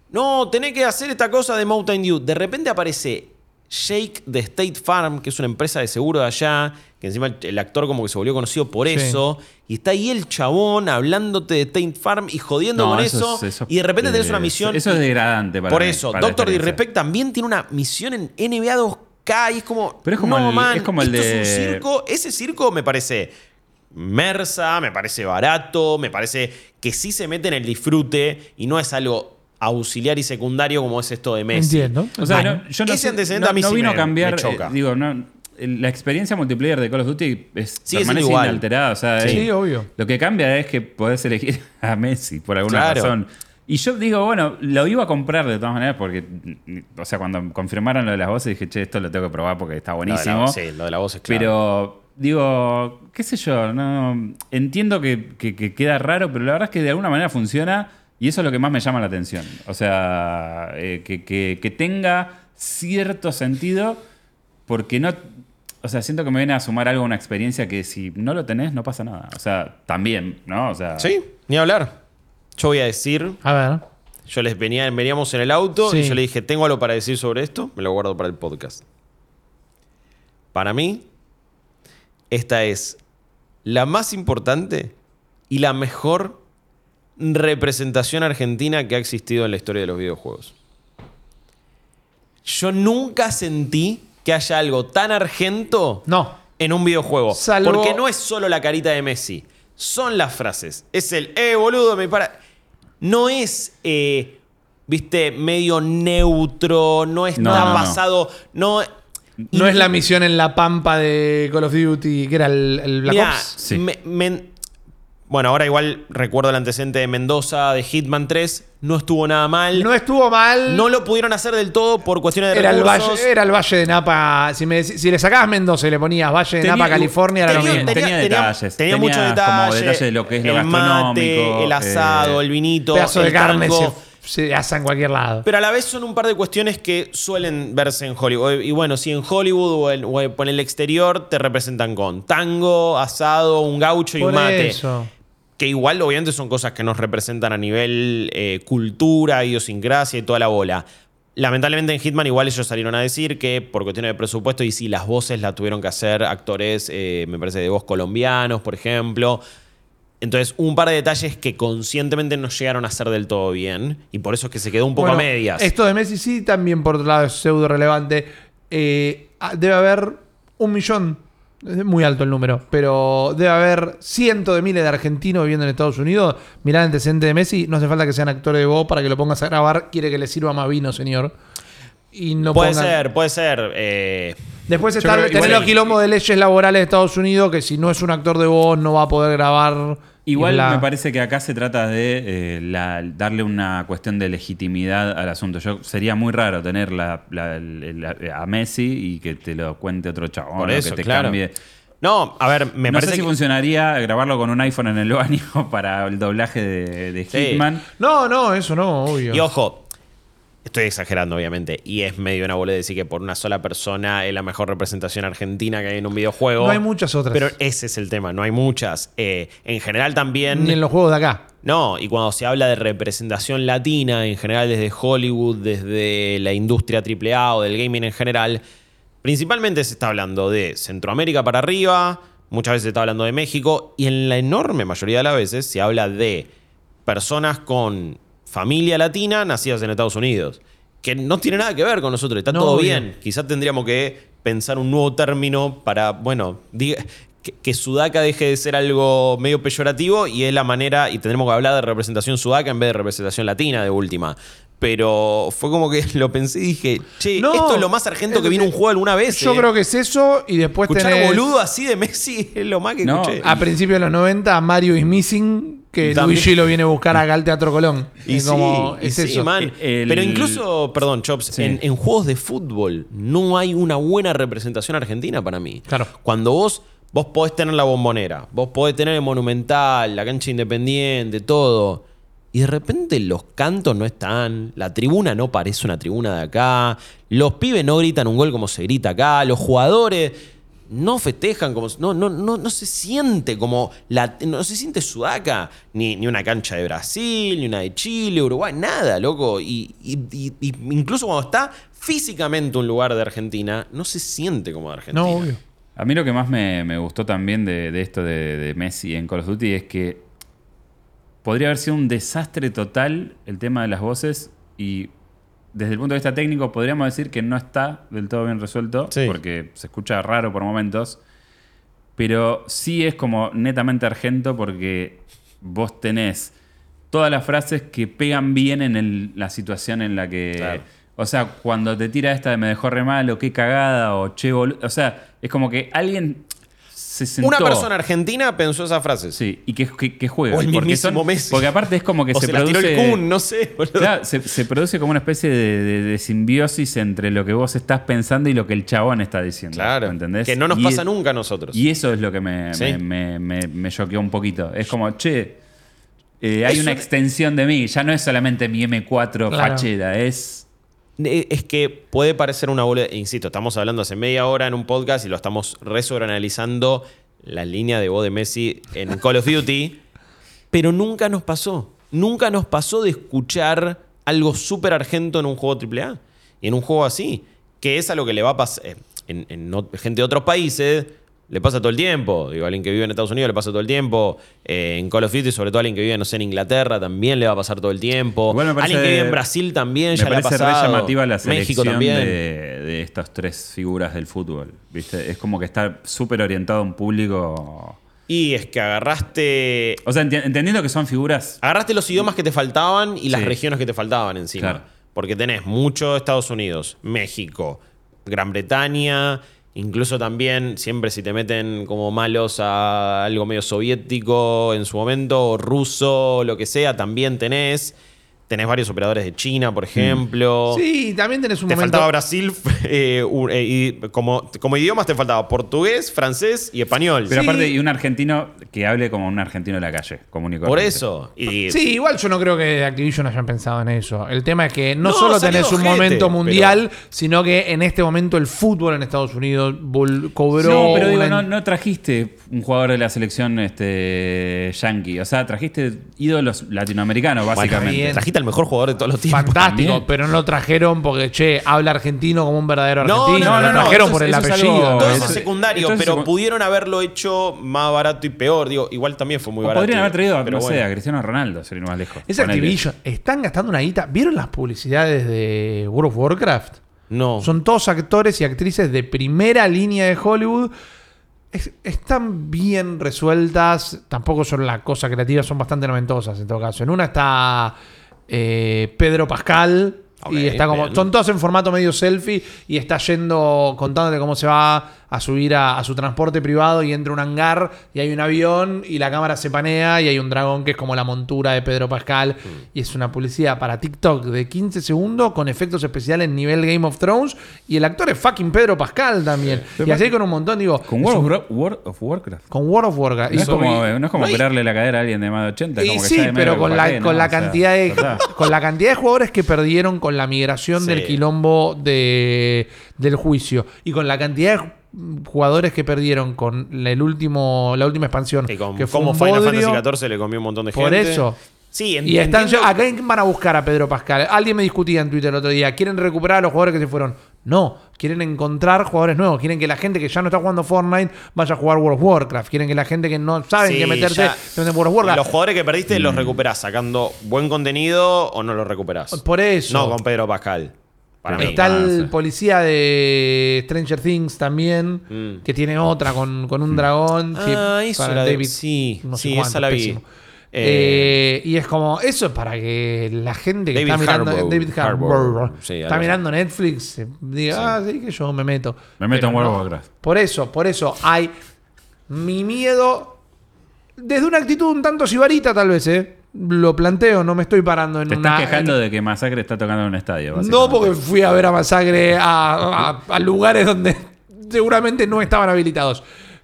no, tenés que hacer esta cosa de Mountain Dew. De repente aparece Jake de State Farm, que es una empresa de seguro de allá, que encima el, actor como que se volvió conocido por Sí. eso. Y está ahí el chabón hablándote de State Farm y jodiendo No, con eso eso. es- eso y de repente es- tenés una misión. Eso es degradante para Por mí, eso, para Doctor. Disrespect también tiene una misión en NBA 2K y es como. Pero es como no, el- man, es como el esto de- es un circo. Ese circo me parece mersa, me parece barato, me parece que sí se mete en el disfrute y no es algo auxiliar y secundario como es esto de Messi. Entiendo. O sea, Bueno. no, yo no, Ese antecedente no- a mí no sí vino me- a cambiar. me choca. eh, digo, no, la experiencia multiplayer de Call of Duty es, Sigue permanece igual. inalterada. O sea, Sí, eh, obvio. Lo que cambia es que podés elegir a Messi por alguna Claro. razón. Y yo digo, bueno, lo iba a comprar de todas maneras porque, o sea, cuando confirmaron lo de las voces dije, che, esto lo tengo que probar porque está Lo la- buenísimo. sí, lo de la voz es claro. Pero digo, qué sé yo, no entiendo que, que- que queda raro, pero la verdad es que de alguna manera funciona y eso es lo que más me llama la atención. O sea, eh, que, que- que tenga cierto sentido porque no... O sea, siento que me viene a sumar algo a una experiencia que si no lo tenés no pasa nada. O sea, también, ¿no? O sea, Sí, ni hablar. Yo voy a decir, A ver. yo les venía, veníamos en el auto y yo le dije, tengo algo para decir sobre esto, me lo guardo para el podcast. Para mí, esta es la más importante y la mejor representación argentina que ha existido en la historia de los videojuegos. yo nunca sentí que haya algo tan argento No. en un videojuego. Salvo- Porque no es solo la carita de Messi, son las frases. Es el, eh, boludo, me para. No es, eh, viste, medio neutro, no está No, no, basado. No, No es la misión en la pampa de Call of Duty, que era el, el Black Mirá, Ops. Sí. me- me- bueno, ahora igual recuerdo el antecedente de Mendoza de Hitman 3. No estuvo nada mal. No estuvo mal. No lo pudieron hacer del todo por cuestiones de era, el recursos. valle, era el Valle de Napa. Si, me, si le sacabas Mendoza y le ponías Valle de Tenía- Napa, California, era lo tenía, mismo. tenía tenía- tenía- detalles, tenía tenía muchos como detalles. detalles de lo que es lo el mate, gastronómico, el asado, eh, el vinito, pedazo de el carne tango. se, se asa en cualquier lado. Pero a la vez son un par de cuestiones que suelen verse en Hollywood. Y bueno, si en Hollywood o en, o en el exterior te representan con tango, asado, un gaucho y Por un mate. eso. Que igual, obviamente, son cosas que nos representan a nivel eh, cultura, idiosincrasia y toda la bola. Lamentablemente en Hitman igual ellos salieron a decir que por cuestiones de presupuesto y si las voces las tuvieron que hacer actores, eh, me parece, de voz colombianos, por ejemplo. Entonces, un par de detalles que conscientemente no llegaron a hacer del todo bien. Y por eso es que se quedó un poco Bueno, a medias. Esto de Messi sí, también por otro lado es pseudo relevante. Eh, ah, debe haber un millón, es muy alto el número, pero debe haber cientos de miles de argentinos viviendo en Estados Unidos. Mirá el antecedente de Messi, no hace falta que sean actores de voz para que lo pongas a grabar. Quiere que le sirva más vino, señor. Y no puede pongan- ser, puede ser. eh, Después está tener los quilombos de leyes laborales de Estados Unidos que si no es un actor de voz no va a poder grabar. Igual me parece que acá se trata de eh, la- darle una cuestión de legitimidad al asunto. Yo sería muy raro tener la- la- la- a Messi y que te lo cuente otro chabón. por o que te claro. cambie. No, a ver, me no parece sé si que- funcionaría grabarlo con un iPhone en el baño para el doblaje de, de Sí. Hitman. No, no, eso no, obvio. Y ojo, estoy exagerando, obviamente. Y es medio una boludez decir que por una sola persona es la mejor representación argentina que hay en un videojuego. No hay muchas otras. Pero ese es el tema, no hay muchas. Eh, en general también. Ni en los juegos de acá. No, y cuando se habla de representación latina, en general desde Hollywood, desde la industria AAA o del gaming en general, principalmente se está hablando de Centroamérica para arriba, muchas veces se está hablando de México, y en la enorme mayoría de las veces se habla de personas con familia latina nacidas en Estados Unidos, que no tiene nada que ver con nosotros, está No, todo bien. Quizás tendríamos que pensar un nuevo término para, bueno, diga- que, que sudaca deje de ser algo medio peyorativo y es la manera, y tendremos que hablar de representación sudaca en vez de representación latina de última. Pero fue como que lo pensé y dije, che, No, esto es lo más argento es- que vino un juego alguna vez. Yo eh. creo que es eso y después Escuchar tenés boludo así de Messi es lo más que No, escuché. a principios de los 90 Mario is Missing que También. Luigi lo viene a buscar acá al Teatro Colón. Y Es sí, como, y es sí, eso. man. El- Pero incluso, perdón, Chops, Sí. en, en juegos de fútbol no hay una buena representación argentina para mí. Claro. Cuando vos, vos podés tener la bombonera, vos podés tener el monumental, la cancha independiente, todo. Y de repente los cantos no están, la tribuna no parece una tribuna de acá, los pibes no gritan un gol como se grita acá, los jugadores no festejan como no no no no se siente como la no se siente sudaca ni, ni una cancha de Brasil ni una de Chile Uruguay nada loco y, y- y- y incluso cuando está físicamente un lugar de Argentina no se siente como de Argentina No, obvio. A mí lo que más me, me gustó también de, de esto de, de Messi en Call of Duty es que podría haber sido un desastre total el tema de las voces y desde el punto de vista técnico podríamos decir que no está del todo bien resuelto Sí. porque se escucha raro por momentos, pero sí es como netamente argento porque vos tenés todas las frases que pegan bien en el- la situación en la que... Claro. O sea, cuando te tira esta de me dejó re mal o qué cagada o che boludo. O sea, es como que alguien se sentó. una persona argentina pensó esa frase Sí, y que, que, que juega. O el porque, mismísimo Messi. porque aparte es como que o se, se, la tiró produce. el Kun no sé boludo. Claro, se, se produce como una especie de, de- de simbiosis entre lo que vos estás pensando y lo que el chabón está diciendo. Claro. ¿Entendés? que no nos Y- pasa nunca a nosotros Y eso es lo que me, Sí. me, me, me- me choqueó un poquito. Es como, che, eh, hay una un- extensión de mí. Ya no es solamente mi M4 Claro. fachera, es. Eh, Es que puede parecer una bola. Insisto, estamos hablando hace media hora en un podcast y lo estamos re sobreanalizando la línea de voz de Messi en Call of Duty. pero nunca nos pasó. Nunca nos pasó de escuchar algo súper argento en un juego AAA. Y en un juego así. Que es a lo que le va a pasar. En, en gente de otros países. Le pasa todo el tiempo. Digo, a alguien que vive en Estados Unidos le pasa todo el tiempo. Eh, en Call of Duty, sobre todo a alguien que vive, no sé, en Inglaterra, también le va a pasar todo el tiempo. Parece- alguien que vive en Brasil también Me ya le ha re pasado. llamativa la México selección también. de, de estas tres figuras del fútbol. ¿viste? Es como que está súper orientado a un público. Y es que agarraste. O sea, enti- entendiendo que son figuras. Agarraste los idiomas que te faltaban y las Sí. regiones que te faltaban encima. Claro. Porque tenés mucho Estados Unidos, México, Gran Bretaña, incluso también, siempre si te meten como malos a algo medio soviético en su momento, o ruso, lo que sea, también tenés. Tenés varios operadores de China, por ejemplo. Sí, también tenés un Te momento. faltaba Brasil, eh, un- eh, y como, como idiomas te faltaba portugués, francés y español. Pero Sí. aparte, y un argentino que hable como un argentino de la calle, común y por corriente. eso. Y, Sí, igual yo no creo que Activision hayan pensado en eso. El tema es que no, No, solo salió tenés un ojete, momento pero- mundial, sino que en este momento el fútbol en Estados Unidos vol- cobró. No, pero digo, una- no, no trajiste un jugador de la selección este, yankee. O sea, trajiste ídolos latinoamericanos, básicamente. Trajiste al mejor jugador de todos los tiempos. Fantástico, también. pero no lo trajeron porque, che, habla argentino como un verdadero No, argentino. no, no, lo no, trajeron eso por el eso es apellido. algo- Todo eso es Eso- secundario, entonces pero secu- pudieron haberlo hecho más barato y peor. Digo, igual también fue muy O barato. podrían haber traído, a, pero no sé, bueno. a Cristiano Ronaldo, sería más lejos. Es Ponele. Activision. Están gastando una guita. ¿Vieron las publicidades de World of Warcraft? No. Son todos actores y actrices de primera línea de Hollywood. Es- están bien resueltas. Tampoco son la cosa creativa, son bastante noventosas en todo caso. En una está eh, Pedro Pascal. Y está como. bien. Son todos en formato medio selfie. Y está yendo contándote cómo se va a subir a, a su transporte privado. Y entra un hangar. Y hay un avión. Y la cámara se panea. Y hay un dragón que es como la montura de Pedro Pascal. Mm. Y es una publicidad para TikTok de 15 segundos. Con efectos especiales nivel Game of Thrones. Y el actor es fucking Pedro Pascal también. Y así con un montón, digo. Con World of, un- World of Warcraft. con World of Warcraft. No Y es como, no es como no hay- operarle la cadera a alguien de más de 80. y como que sí, ya de medio pero con la, ¿para qué, con no? la O sea, cantidad de con la cantidad de jugadores que perdieron con la migración Sí. del quilombo de, del juicio y con la cantidad de jugadores que perdieron con el último la última expansión Y con que fue como Final bodrio, Fantasy XIV le comió un montón de gente. por eso Sí, y están entiendo- ¿a quién van a buscar a Pedro Pascal? Alguien me discutía en Twitter el otro día. ¿Quieren recuperar a los jugadores que se fueron? No, quieren encontrar jugadores nuevos. Quieren que la gente que ya no está jugando Fortnite vaya a jugar World of Warcraft. Quieren que la gente que no sabe Sí, qué meterse se World of Warcraft. Los jugadores que perdiste Mm. los recuperás sacando buen contenido o no los recuperás. Por eso. No con Pedro Pascal. Para mí. Está Ah, el sí. policía de Stranger Things también, Mm. que tiene otra con, con un dragón. que Ah, eso para era de- David- sí, no sé sí, cuánto, esa la vi. pésimo. Eh, Eh, y es como, eso es para que la gente que David está mirando Harbour. David Harbour, Harbour. Sí, está mirando Netflix, eh, diga, ah, sí, que yo me meto. Me meto Pero en World no. of Warcraft. Por eso, por eso hay mi miedo desde una actitud un tanto sibarita tal vez, ¿eh? Lo planteo, no me estoy parando en Te una... estás quejando de que Masacre está tocando en un estadio. No porque fui a ver a Masacre a, a- a lugares donde seguramente no estaban habilitados.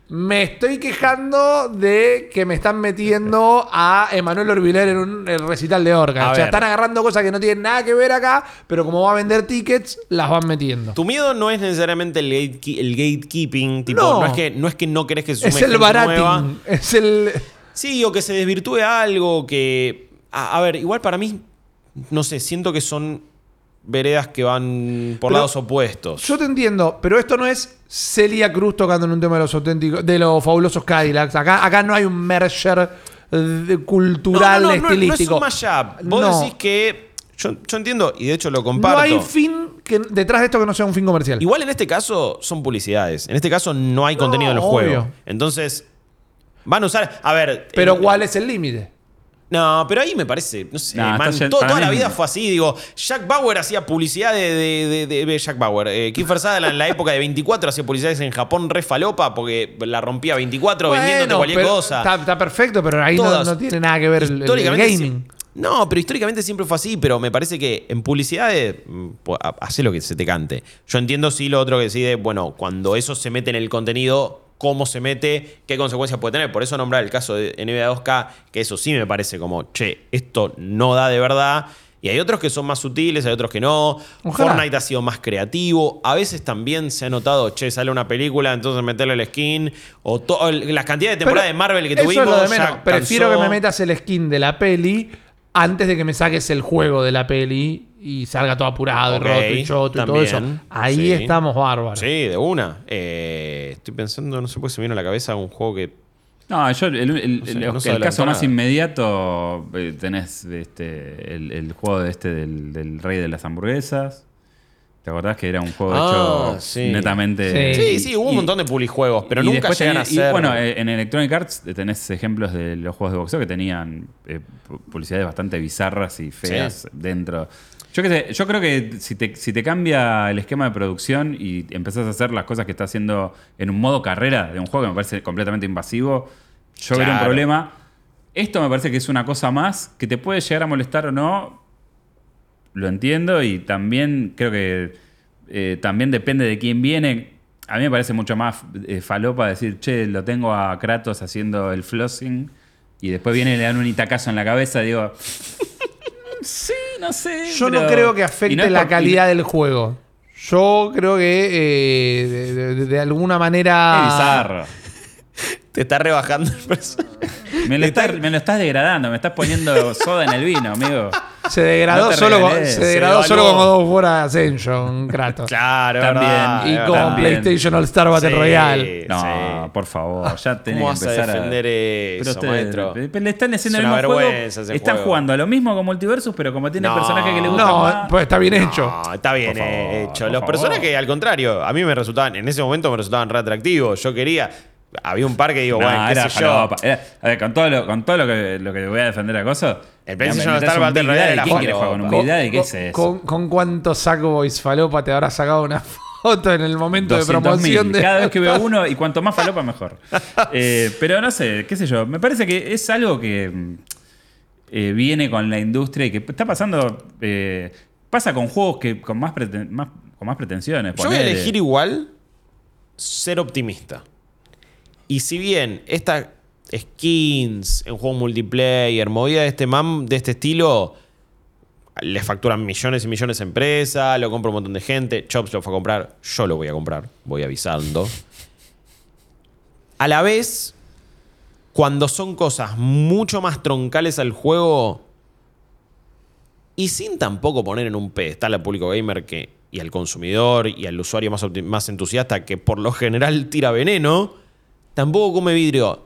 Me estoy quejando de que me están metiendo a Emanuel Orbiler en un el recital de Orca. O sea, están agarrando cosas que no tienen nada que ver acá, pero como va a vender tickets, las van metiendo. Tu miedo no es necesariamente el, gateke- el gatekeeping, tipo, No. no. es que, no es que no querés que se Es el gente nueva. Es el. Sí, o que se desvirtúe algo, que... A, a ver, igual para mí, no sé, siento que son veredas que van por Pero lados opuestos. Yo te entiendo, pero esto no es Celia Cruz tocando en un tema de los auténticos, de los fabulosos Cadillacs. Acá, acá no hay un merger eh, cultural, no, no, no, estilístico. No es un mashup. Vos decís que... Yo, yo entiendo, y de hecho lo comparto. No hay fin que, detrás de esto que no sea un fin comercial. Igual en este caso son publicidades. En este caso no hay contenido en el obvio. juego. Entonces, van a usar. A ver. pero eh, ¿cuál es el límite? No, pero ahí me parece. No sé, man, está yendo- to- para toda la mí- vida fue así. Digo, Jack Bauer hacía publicidad de, de- de- de Jack Bauer. Eh, Kiefer Sutherland en la época de 24 hacía publicidades en Japón re falopa porque la rompía 24 vendiéndote Bueno, cualquier pero cosa. Está, está perfecto, pero ahí no, Todas. no tiene nada que ver el, el- gaming. No, pero históricamente siempre fue así, pero me parece que en publicidades, mm, hace lo que se te cante. Yo entiendo sí lo otro que decide, bueno, cuando eso se mete en el contenido, cómo se mete, qué consecuencias puede tener. Por eso nombrar el caso de NBA 2K, que eso sí me parece como, che, esto no da de verdad. Y hay otros que son más sutiles, hay otros que no. Ojalá. Fortnite ha sido más creativo. A veces también se ha notado, che, sale una película, entonces meterle el skin. O la cantidad de temporadas de Marvel que eso tuvimos. es lo de menos. Prefiero que me metas el skin de la peli antes de que me saques el juego de la peli y salga todo apurado Ok, y roto y choto y todo eso. Ahí sí. estamos bárbaros. Sí, de una. Eh, estoy pensando, no sé por qué se me vino a la cabeza un juego que. No, yo, el, el- No sé, el- no el se adelantó caso más inmediato eh, tenés este, el, el juego de este del, del rey de las hamburguesas. ¿Te acordás que era un juego Ah, hecho sí. netamente. Sí. Sí, sí, hubo un montón de publijuegos, pero y nunca llegan a ser. Y bueno, eh, en Electronic Arts tenés ejemplos de los juegos de boxeo que tenían eh, pu- publicidades bastante bizarras y feas dentro. Yo, qué sé, yo creo que si te, si te cambia el esquema de producción y empezás a hacer las cosas que está haciendo en un modo carrera de un juego que me parece completamente invasivo, yo vería un Claro. problema. Esto me parece que es una cosa más que te puede llegar a molestar o no. Lo entiendo y también creo que eh, también depende de quién viene. A mí me parece mucho más eh, falopa decir, che, lo tengo a Kratos haciendo el flossing y después viene y le dan un itacazo en la cabeza. Digo, sí, no sé. Yo no creo que afecte no es la calidad del juego. Yo creo que eh, de, de- de alguna Es manera. bizarro. Te está rebajando el personaje. Me lo, estás, me lo estás degradando, me estás poniendo soda en el vino, amigo. Se degradó, No solo, con, se se degradó solo devaluó. con God of War Ascension, Kratos. Claro, También. verdad, y con. También. PlayStation All Star Battle Sí. Royale. No, Sí. por favor, ya tenés ¿Cómo que vas a empezar defender eso, usted- maestro? pero le están haciendo Es el una mismo juego. Están juego. jugando a lo mismo con Multiversus, pero como tiene No. personaje que le gusta No, más. pues está bien hecho. No, está bien favor, hecho. Los favor. personajes, al contrario, a mí me resultaban, en ese momento me resultaban re atractivos. Yo quería. Había un par que digo, No, bueno, qué era sé yo. falopa. Era- a ver, con todo, lo, con todo lo, que, lo que voy a defender a Coso. El PlayStation metés Star Battle Royale Daddy. era ¿Quién quiere jugar con un. Big Daddy? ¿Qué es eso? con- con cuántos Sackboys falopa te habrás sacado una foto en el momento de 200.000. promoción de. Cada vez que veo uno, y cuanto más falopa, mejor. Eh, pero no sé, qué sé yo. Me parece que es algo que eh, viene con la industria y que está pasando. eh, pasa con juegos que con más, preten- más- con más pretensiones. Yo voy a elegir igual ser optimista. Y si bien estas skins en juegos multiplayer, movida de este, mam, de este estilo, les facturan millones y millones de empresas, lo compra un montón de gente, Chops lo fue a comprar, yo lo voy a comprar, voy avisando. A la vez, cuando son cosas mucho más troncales al juego, y sin tampoco poner en un pedestal al público gamer que, y al consumidor y al usuario más, más entusiasta que por lo general tira veneno, tampoco come vidrio.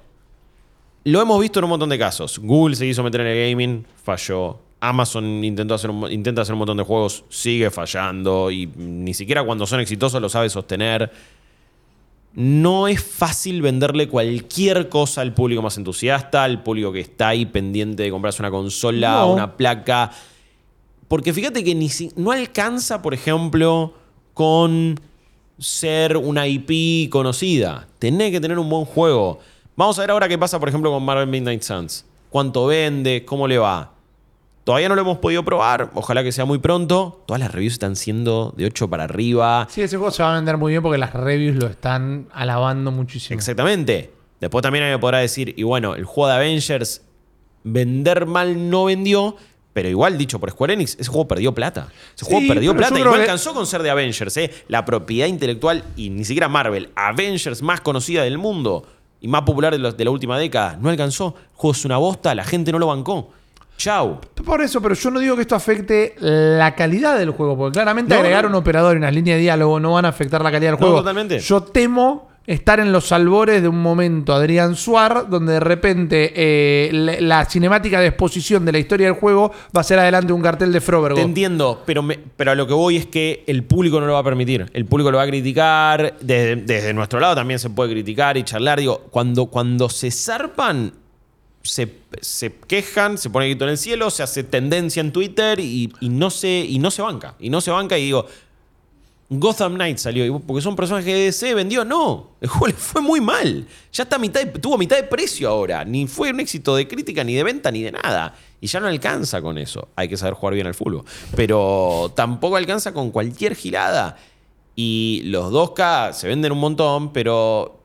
Lo hemos visto en un montón de casos. Google se quiso meter en el gaming, falló. Amazon intentó hacer un intenta hacer un montón de juegos, sigue fallando y ni siquiera cuando son exitosos lo sabe sostener. No es fácil venderle cualquier cosa al público más entusiasta, al público que está ahí pendiente de comprarse una consola, No. una placa. Porque fíjate que ni si- no alcanza, por ejemplo, con ser una IP conocida. Tenés que tener un buen juego. Vamos a ver ahora qué pasa, por ejemplo, con Marvel Midnight Suns. ¿Cuánto vende? ¿Cómo le va? Todavía no lo hemos podido probar. Ojalá que sea muy pronto. Todas las reviews están siendo de 8 para arriba. Sí, ese juego se va a vender muy bien porque las reviews lo están alabando muchísimo. Exactamente. Después también alguien podrá decir, y bueno, el juego de Avengers vender mal no vendió, pero igual dicho por Square Enix, ese juego perdió plata. Ese Sí, juego perdió plata y no que- alcanzó con ser de Avengers, ¿eh? La propiedad intelectual y ni siquiera Marvel, Avengers más conocida del mundo y más popular de, los- de la última década, no alcanzó. El juego es una bosta, la gente no lo bancó. Chau. Por eso, pero yo no digo que esto afecte la calidad del juego, porque claramente No, agregar no. un operador y unas líneas de diálogo no van a afectar la calidad del No, juego. totalmente. Yo temo estar en los albores de un momento Adrián Suar, donde de repente eh, la, cinemática de exposición de la historia del juego va a ser adelante un cartel de Frobergo. Te entiendo, pero, pero a lo que voy es que el público no lo va a permitir. El público lo va a criticar. Desde, nuestro lado también se puede criticar y charlar. Digo, cuando, cuando se zarpan, se, se quejan, se pone grito en el cielo, se hace tendencia en Twitter y no se, y no se banca. Y no se banca y digo, Gotham Knight salió, porque son personajes que DC vendió. No, el juego le fue muy mal. Ya está a mitad de- tuvo mitad de precio ahora. Ni fue un éxito de crítica, ni de venta, ni de nada. Y ya no alcanza con eso. Hay que saber jugar bien al fútbol. Pero tampoco alcanza con cualquier girada. Y los 2K se venden un montón, pero.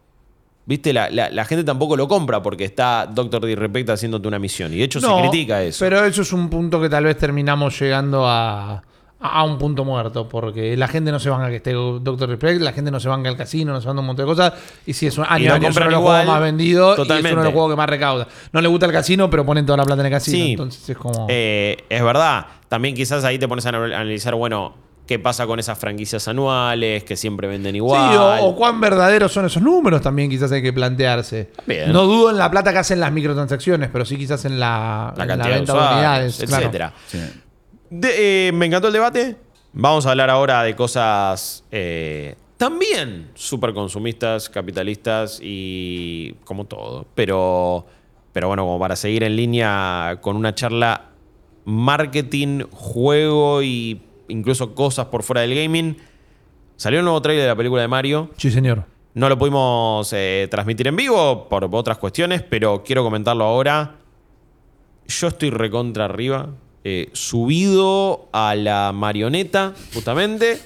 Viste, la, la- la gente tampoco lo compra porque está Doctor Disrespect haciéndote una misión. Y de hecho No, se critica eso. Pero eso es un punto que tal vez terminamos llegando a, a un punto muerto, porque la gente no se banca que esté Doctor Respect, la gente no se banca el casino, no se banca un montón de cosas, y si es un es uno de los juegos más vendidos y es uno totalmente. de los juegos que más recauda. No le gusta el casino, pero ponen toda la plata en el casino, Sí. entonces es como... Eh, es verdad. También quizás ahí te pones a analizar, bueno, qué pasa con esas franquicias anuales que siempre venden igual. Sí, o, o cuán verdaderos son esos números también quizás hay que plantearse. Bien. No dudo en la plata que hacen las microtransacciones, pero sí quizás en la, la en cantidad de venta usuarios, de unidades. claro. etcétera. Sí. De- eh, me encantó el debate. Vamos a hablar ahora de cosas eh, también súper consumistas, capitalistas y como todo. Pero, pero bueno, como para seguir en línea con una charla marketing, juego y incluso cosas por fuera del gaming. Salió un nuevo trailer de la película de Mario. Sí, señor. No lo pudimos eh, transmitir en vivo por otras cuestiones, pero quiero comentarlo ahora. Yo estoy recontra arriba, eh, subido a la marioneta, justamente,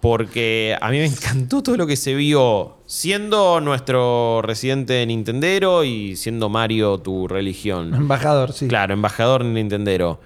porque a mí me encantó todo lo que se vio siendo nuestro residente Nintendero y siendo Mario tu religión. Embajador, sí. Claro, embajador Nintendero.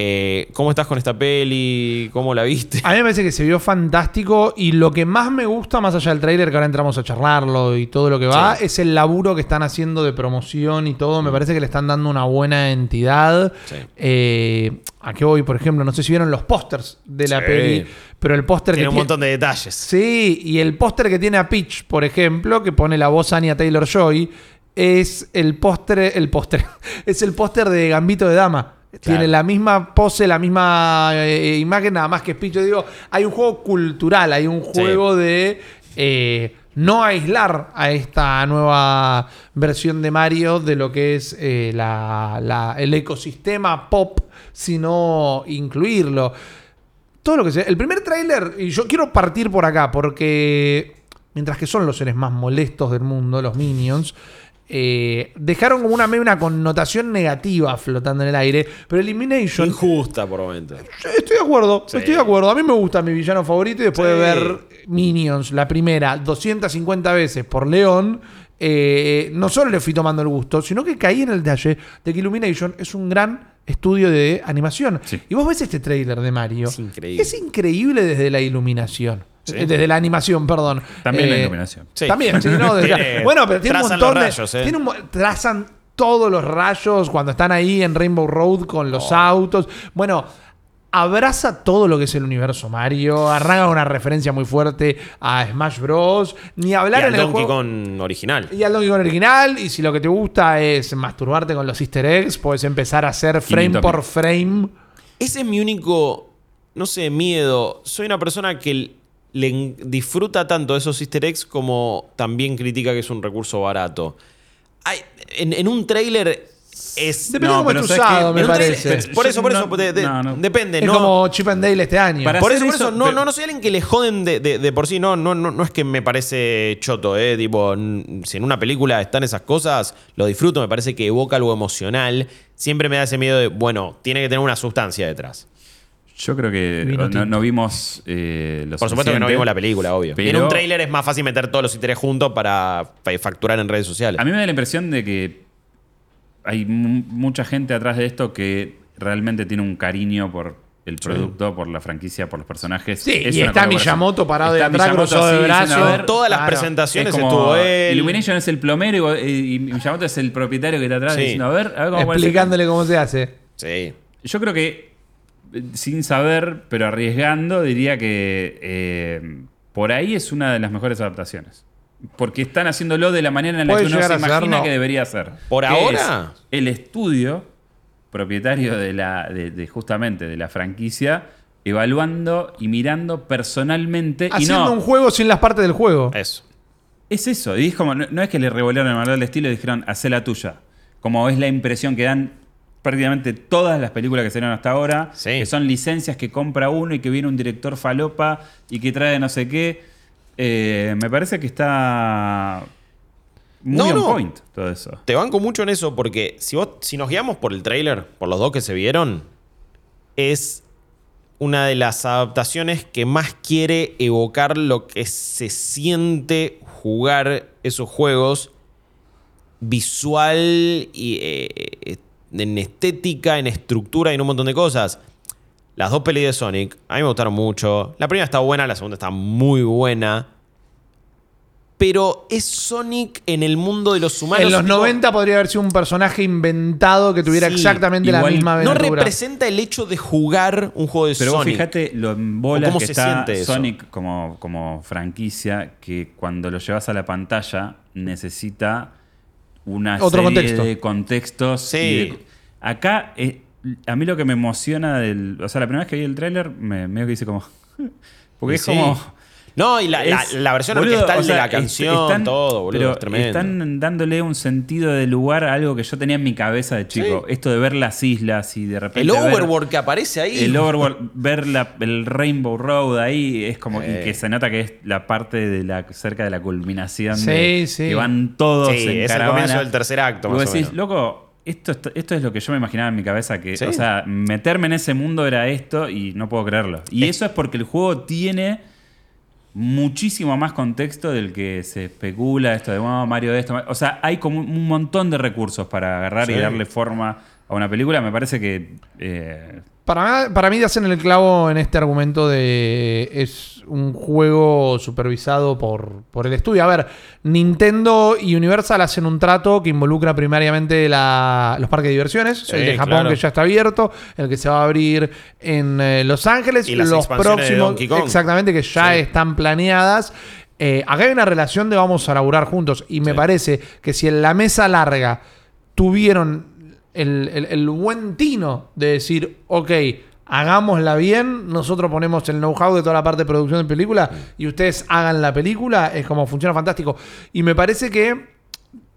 Eh, ¿Cómo estás con esta peli? ¿Cómo la viste? A mí me parece que se vio fantástico y lo que más me gusta, más allá del trailer, que ahora entramos a charlarlo y todo lo que va, Sí. es el laburo que están haciendo de promoción y todo. Me parece que le están dando una buena entidad. Sí. Eh, ¿A qué voy? Por ejemplo, no sé si vieron los pósters de la Sí. peli, pero el póster que Tiene un montón de detalles. Sí, y el póster que tiene a Peach, por ejemplo, que pone la voz Anya Taylor Joy, es el póster, el póster, es el póster de Gambito de Dama. Tiene la misma pose, la misma eh, imagen, nada más que Peach. Yo digo, hay un juego cultural, hay un Sí. juego de eh, no aislar a esta nueva versión de Mario de lo que es eh, la- la- el ecosistema pop, sino incluirlo todo lo que sea. El primer tráiler, y yo quiero partir por acá, porque mientras que son los seres más molestos del mundo, los minions, eh, dejaron como una, una connotación negativa flotando en el aire. Pero Elimination. Injusta por momentos. Estoy de acuerdo, Sí. estoy de acuerdo. A mí me gusta mi villano favorito y después Sí. de ver Minions, la primera, 250 veces por León, eh, no solo le fui tomando el gusto, sino que caí en el detalle de que Illumination es un gran estudio de animación. Sí. Y vos ves este tráiler de Mario. Es increíble. Es increíble desde la iluminación. Sí. Desde la animación, perdón. También la Eh, iluminación. Sí. También, sí, ¿no? Desde- Tiene- bueno, pero tiene un montón los de. rayos, eh. tiene un mo- trazan todos los rayos cuando están ahí en Rainbow Road con los Oh. autos. Bueno, abraza todo lo que es el universo Mario. Arranca una referencia muy fuerte a Smash Bros. Ni Y hablar al en el Donkey juego. Kong original. Y al Donkey Kong original. Y si lo que te gusta es masturbarte con los easter eggs, puedes empezar a hacer frame por frame. Ese es mi único, no sé, miedo. Soy una persona que le disfruta tanto esos easter eggs como también critica que es un recurso barato. Hay- en, en un tráiler es... Depende No, de cómo pero esté ¿sabes qué? usado, me parece. Por eso, por No, eso, de- de- no, no. depende. Es no, como Chip and Dale este año. Para por eso, por eso, no, no, no soy alguien que le joden de, de- de por sí. No, no, no, no es que me parece choto, ¿eh? Tipo, si en una película están esas cosas, lo disfruto, me parece que evoca algo emocional. Siempre me da ese miedo de, bueno, tiene que tener una sustancia detrás. Yo creo que no, vimos eh, lo Por supuesto que no vimos la película, obvio. Y en pero- un tráiler es más fácil meter todos los interés juntos para fa- facturar en redes sociales. A mí me da la impresión de que hay mu- mucha gente atrás de esto que realmente tiene un cariño por el producto, por la franquicia, por los personajes. Sí, Es y está. Miyamoto parado de Está atrás, Miyamoto cruzado de brazos. todas las Claro. presentaciones es como estuvo él. Illumination es el plomero y, y Miyamoto es el propietario que está atrás Sí. diciendo, a ver, a ver cómo. Explicándole cómo se hace. Sí. Yo creo que, eh, sin saber, pero arriesgando, diría que eh, por ahí es una de las mejores adaptaciones. Porque están haciéndolo de la manera en la que uno se imagina que debería ser. ¿Por ahora? es el estudio propietario de la de, de justamente de la franquicia evaluando y mirando personalmente y Haciendo no un juego sin las partes del juego. Eso. es eso y es como no, no es que le revolvieron el manual de estilo y dijeron hacé la tuya como es la impresión que dan prácticamente todas las películas que salieron hasta ahora Sí. que son licencias que compra uno y que viene un director falopa y que trae no sé qué Eh, me parece que está muy No, on no. point todo eso Te banco mucho en eso porque si, vos, si nos guiamos por el tráiler, por los dos que se vieron, es una de las adaptaciones que más quiere evocar lo que se siente jugar esos juegos visual y eh, en estética, en estructura y en un montón de cosas. las dos pelis de Sonic, a mí me gustaron mucho. La primera está buena, la segunda está muy buena. Pero es Sonic en el mundo de los humanos. en los tipo, 90 podría haber sido un personaje inventado que tuviera Sí, exactamente la misma No aventura. representa el hecho de jugar un juego de Pero Sonic. fíjate lo en bolas cómo que se está. Sonic como, como franquicia, que cuando lo llevas a la pantalla necesita una Otro serie contexto. de contextos. Sí. y de- acá, eh, a mí lo que me emociona del. O sea, la primera vez que vi el tráiler, me medio que hice como. Porque es Sí. como. No, y la, la- es- la versión boludo, orquestal o sea, de la canción, están- todo, boludo, pero es tremendo. Están dándole un sentido de lugar a algo que yo tenía en mi cabeza de chico. Esto de ver las islas y de repente. el ver- overworld que aparece ahí. el overworld, ver la- el Rainbow Road ahí es como Eh. y que se nota que es la parte de la cerca de la culminación Sí, de- sí. que van todos Sí, en es el caravana. comienzo del tercer acto, más o decís, menos. loco, esto, es- esto es lo que yo me imaginaba en mi cabeza que, Sí. o sea, meterme en ese mundo era esto y no puedo creerlo. Y eso es porque el juego tiene muchísimo más contexto del que se especula esto de "Oh, Mario de esto. O sea, hay como un montón de recursos para agarrar Sí. y darle forma a una película. Me parece que eh, Para, para mí hacen el clavo en este argumento de es un juego supervisado por, por el estudio. A ver, Nintendo y Universal hacen un trato que involucra primariamente la- los parques de diversiones, Sí, el de Japón claro. que ya está abierto, el que se va a abrir en eh, Los Ángeles, Y las los de próximos, Kong. exactamente, que ya Sí. están planeadas. Eh, acá hay una relación de vamos a laburar juntos y me Sí. parece que si en la mesa larga tuvieron el, el- el buen tino de decir, ok, hagámosla bien, nosotros ponemos el know-how de toda la parte de producción de película y ustedes hagan la película, es como funciona fantástico. Y me parece que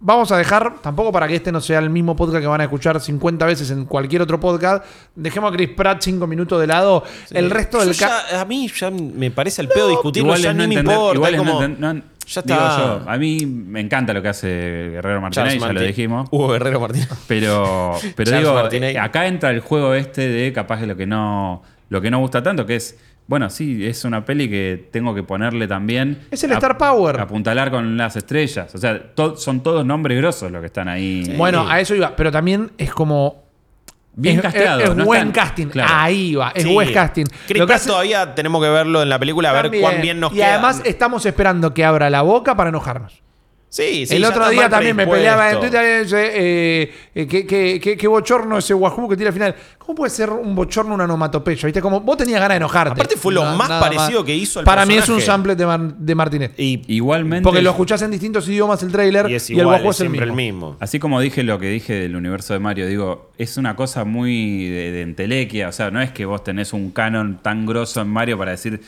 vamos a dejar, tampoco para que este no sea el mismo podcast que van a escuchar 50 veces en cualquier otro podcast, dejemos a Chris Pratt 5 minutos de lado, el resto Yo del... ya- a mí ya me parece el pedo discutirlo, igual ya ni no me importa. igual es no no- ya digo está. yo, a mí me encanta lo que hace Guerrero Martínez, ya lo dijimos. Hugo Guerrero Martínez. Pero, pero digo, acá entra el juego este de capaz que lo que no, lo que no gusta tanto, que es, bueno, sí, es una peli que tengo que ponerle también. Es el Star Power. Apuntalar con las estrellas. O sea, to- son todos nombres grosos los que están ahí. Bueno, a eso iba, pero también es como... Bien es, casteado, es- es no buen están- casting, claro. ahí va, es Sí. buen casting. Chris Lo que Pratt hace- todavía tenemos que verlo en la película a ver También. cuán bien nos y queda. además estamos esperando que abra la boca para enojarnos. Sí, sí, el otro día también me peleaba en. Twitter y dice, eh, eh, qué, qué- qué- qué bochorno ese Wahoo que tira al final. ¿Cómo puede ser un bochorno una onomatopeya? ¿Viste? Como vos tenías ganas de enojarte. Aparte fue lo más parecido que hizo al Para mí es un sample de, Mar- de Martínez. Y, Igualmente. Porque lo escuchás en distintos idiomas el trailer y el Wahoo es es el siempre mismo. el mismo. Así como dije lo que dije del universo de Mario, digo, es una cosa muy de, de entelequia. O sea, no es que vos tenés un canon tan grosso en Mario para decir,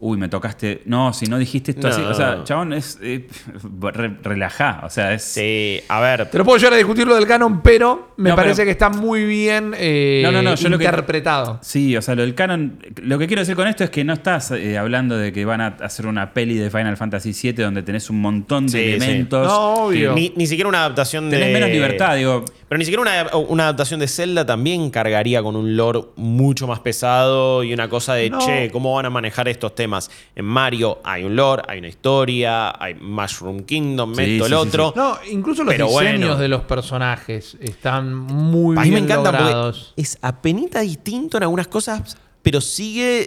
uy, me tocaste. No, si no dijiste esto No. así. O sea, chabón, es. Eh, re- relajá. O sea, es. Sí, a ver. Te lo puedo llegar a discutir lo del canon, pero me No, parece pero- que está muy bien eh, No, no, no, yo lo que- interpretado. Sí, o sea, lo del canon. Lo que quiero decir con esto es que no estás eh, hablando de que van a hacer una peli de Final Fantasy VII donde tenés un montón de Sí, sí. elementos. No, obvio. Ni, ni siquiera una adaptación de. Tenés menos libertad, digo. Pero ni siquiera una, una adaptación de Zelda también cargaría con un lore mucho más pesado y una cosa de, No. che, ¿cómo van a manejar estos temas? En Mario hay un lore, hay una historia, hay Mushroom Kingdom, Sí, esto, sí, el sí, otro. No, incluso los Pero diseños bueno. de los personajes están muy a mí me bien encanta logrados. porque es apenita distinto en algunas cosas, pero sigue...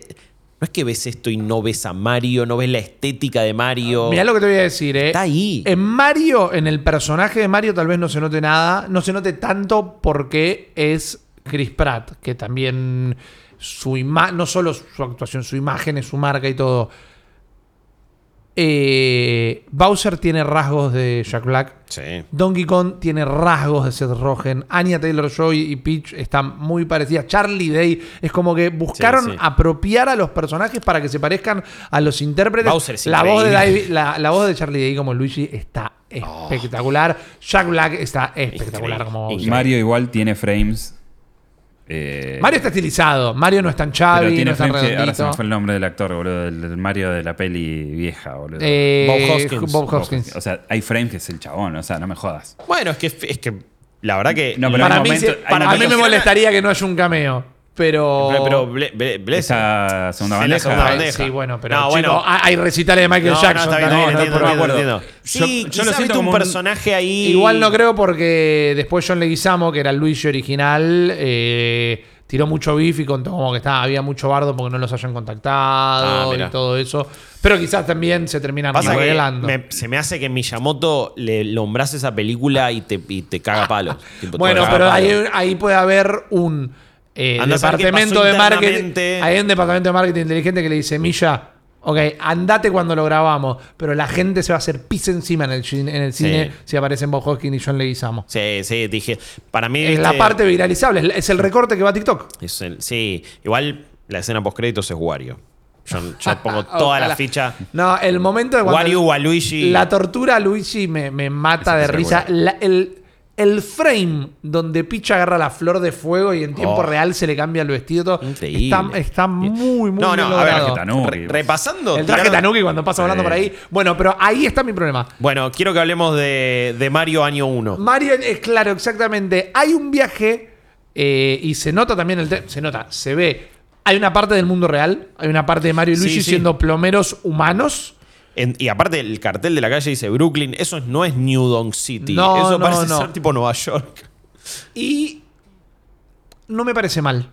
No es que ves esto y no ves a Mario, no ves la estética de Mario. Mirá lo que te voy a decir, ¿eh? Está ahí. En Mario, en el personaje de Mario, tal vez no se note nada. No se note tanto porque es Chris Pratt, que también su no solo su actuación, su imagen es su marca y todo. Eh, Bowser tiene rasgos de Jack Black. Sí. Donkey Kong tiene rasgos de Seth Rogen. Anya Taylor Joy y Peach están muy parecidas. Charlie Day es como que buscaron Sí, sí. apropiar a los personajes para que se parezcan a los intérpretes. Bowser es la, voz de. David- la, la voz de Charlie Day como Luigi está espectacular. Jack Black está espectacular Increíble. como Bowser. Mario igual tiene frames. Eh, Mario está estilizado. Mario no es tan pero chavi, no tiene es tan ahora se me fue el nombre del actor, boludo. Del, del Mario de la peli vieja, boludo. Eh, Bob Hoskins. Bob Hoskins. O sea, hay frames que es el chabón, o sea, no me jodas. Bueno, es que, es que la verdad que... No, pero Para mí, para a mí me molestaría que no haya un cameo. Pero. Pero, pero Ble- Ble- Bless- Esa segunda Sí, la bandeja. segunda bandeja. Sí, bueno, pero No, chico, bueno. hay hay recitales de Michael No, no, Jackson. está bien, también, está bien, no, entiendo, por- entiendo, entiendo. Sí, Yo- yo lo quizás siento viste un como un- personaje ahí... Igual no creo porque después John Leguizamo, que era el Luigi original, eh, tiró mucho beef y contó como que estaba, había mucho bardo porque no los hayan contactado Ah, mirá. y todo eso. Pero quizás también se terminan Pasa que arreglando. me- se me hace que Miyamoto le nombras esa película y te, y te caga palos. Tipo, te Bueno, caga pero palos. ahí, ahí puede haber un eh, a departamento de marketing. Hay un departamento de marketing inteligente que le dice, Milla, ok, andate cuando lo grabamos, pero la gente se va a hacer pis encima en el, cine- en el Sí. cine si aparecen Bob Hoskins y John Leguizamo. Sí, sí, dije. Para mí. Es la parte viralizable, es- el recorte que va a TikTok. es el- sí, igual la escena post créditos es Wario. Yo, yo pongo toda la ficha. No, el momento de cuando Wario, Waluigi. la tortura a Luigi me, me mata Es de risa. La- el, el frame donde Peach agarra la flor de fuego y en tiempo Oh. real se le cambia el vestido. todo, Increíble. Está, está muy, muy No, bien no, a ver, Tanuki. Re- repasando. El traje Tanuki cuando pasa volando Sí. por ahí. Bueno, pero ahí está mi problema. Bueno, quiero que hablemos de, de Mario año 1. Mario, es claro, exactamente. Hay un viaje eh, y se nota también el se nota, se ve. Hay una parte del mundo real, hay una parte de Mario y Sí, Luigi sí. siendo plomeros humanos. En- y aparte, el cartel de la calle dice Brooklyn. Eso no es New Donk City. No, eso no, parece no. ser tipo Nueva York. Y no me parece mal.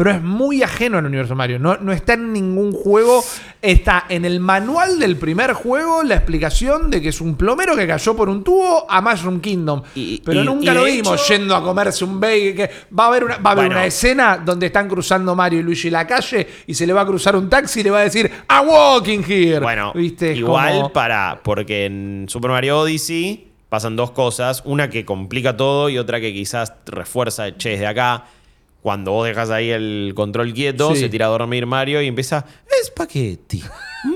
Pero es muy ajeno al universo Mario. No, no está en ningún juego. Está en el manual del primer juego la explicación de que es un plomero que cayó por un tubo a Mushroom Kingdom. Y- Pero y- nunca y lo de vimos hecho- yendo a comerse un que- va a haber, una, va a haber Bueno. una escena donde están cruzando Mario y Luigi la calle y se le va a cruzar un taxi y le va a decir I'm walking here. Bueno, ¿Viste? Igual como- para. Porque en Super Mario Odyssey pasan dos cosas. Una que complica todo y otra que quizás refuerza, che, desde acá. Cuando vos dejas ahí el control quieto, Sí. se tira a dormir Mario y empieza. Espagueti.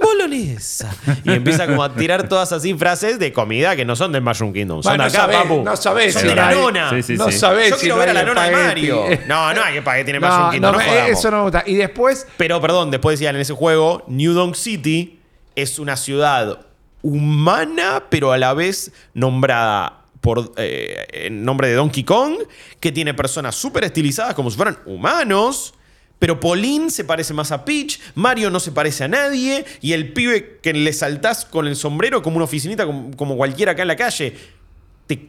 Bolonesa. y empieza como a tirar todas así frases de comida que no son del Mushroom Kingdom. Son Bueno, acá, sabés- papu. no sabés Son si de no la hay- nona. Sí, sí, no sí. sabés Yo si quiero no ver a la nona de. Mario. No, no hay espagueti en el Mushroom No, Kingdom. no, No, jodamos. eso no me gusta. Y después, Pero perdón, después decían en ese juego, New Donk City es una ciudad humana, pero a la vez nombrada por eh, en nombre de Donkey Kong, que tiene personas súper estilizadas como si fueran humanos. Pero Pauline se parece más a Peach, Mario no se parece a nadie, y el pibe que le saltás con el sombrero como una oficinita, como, como cualquiera acá en la calle, te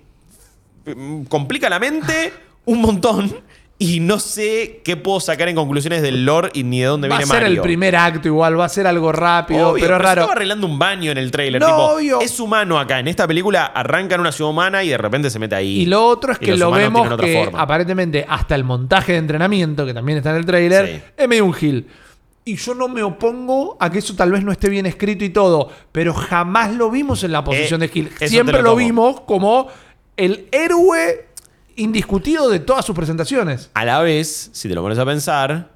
mm, complica la mente un montón. Y no sé qué puedo sacar en conclusiones del lore y ni de dónde va a viene ser Mario. el primer acto igual, va a ser algo rápido, Obvio, pero raro. Estaba arreglando un baño en el trailer. No, tipo, obvio. Es humano acá. En esta película arranca en una ciudad humana y de repente se mete ahí. Y lo otro es que lo vemos que forma. aparentemente hasta el montaje de entrenamiento, que también está en el tráiler, Sí. es medio un gil. Y yo no me opongo a que eso tal vez no esté bien escrito y todo, pero jamás lo vimos en la posición Eh, de Gil. Siempre lo vimos como el héroe indiscutido de todas sus presentaciones. A la vez, si te lo pones a pensar,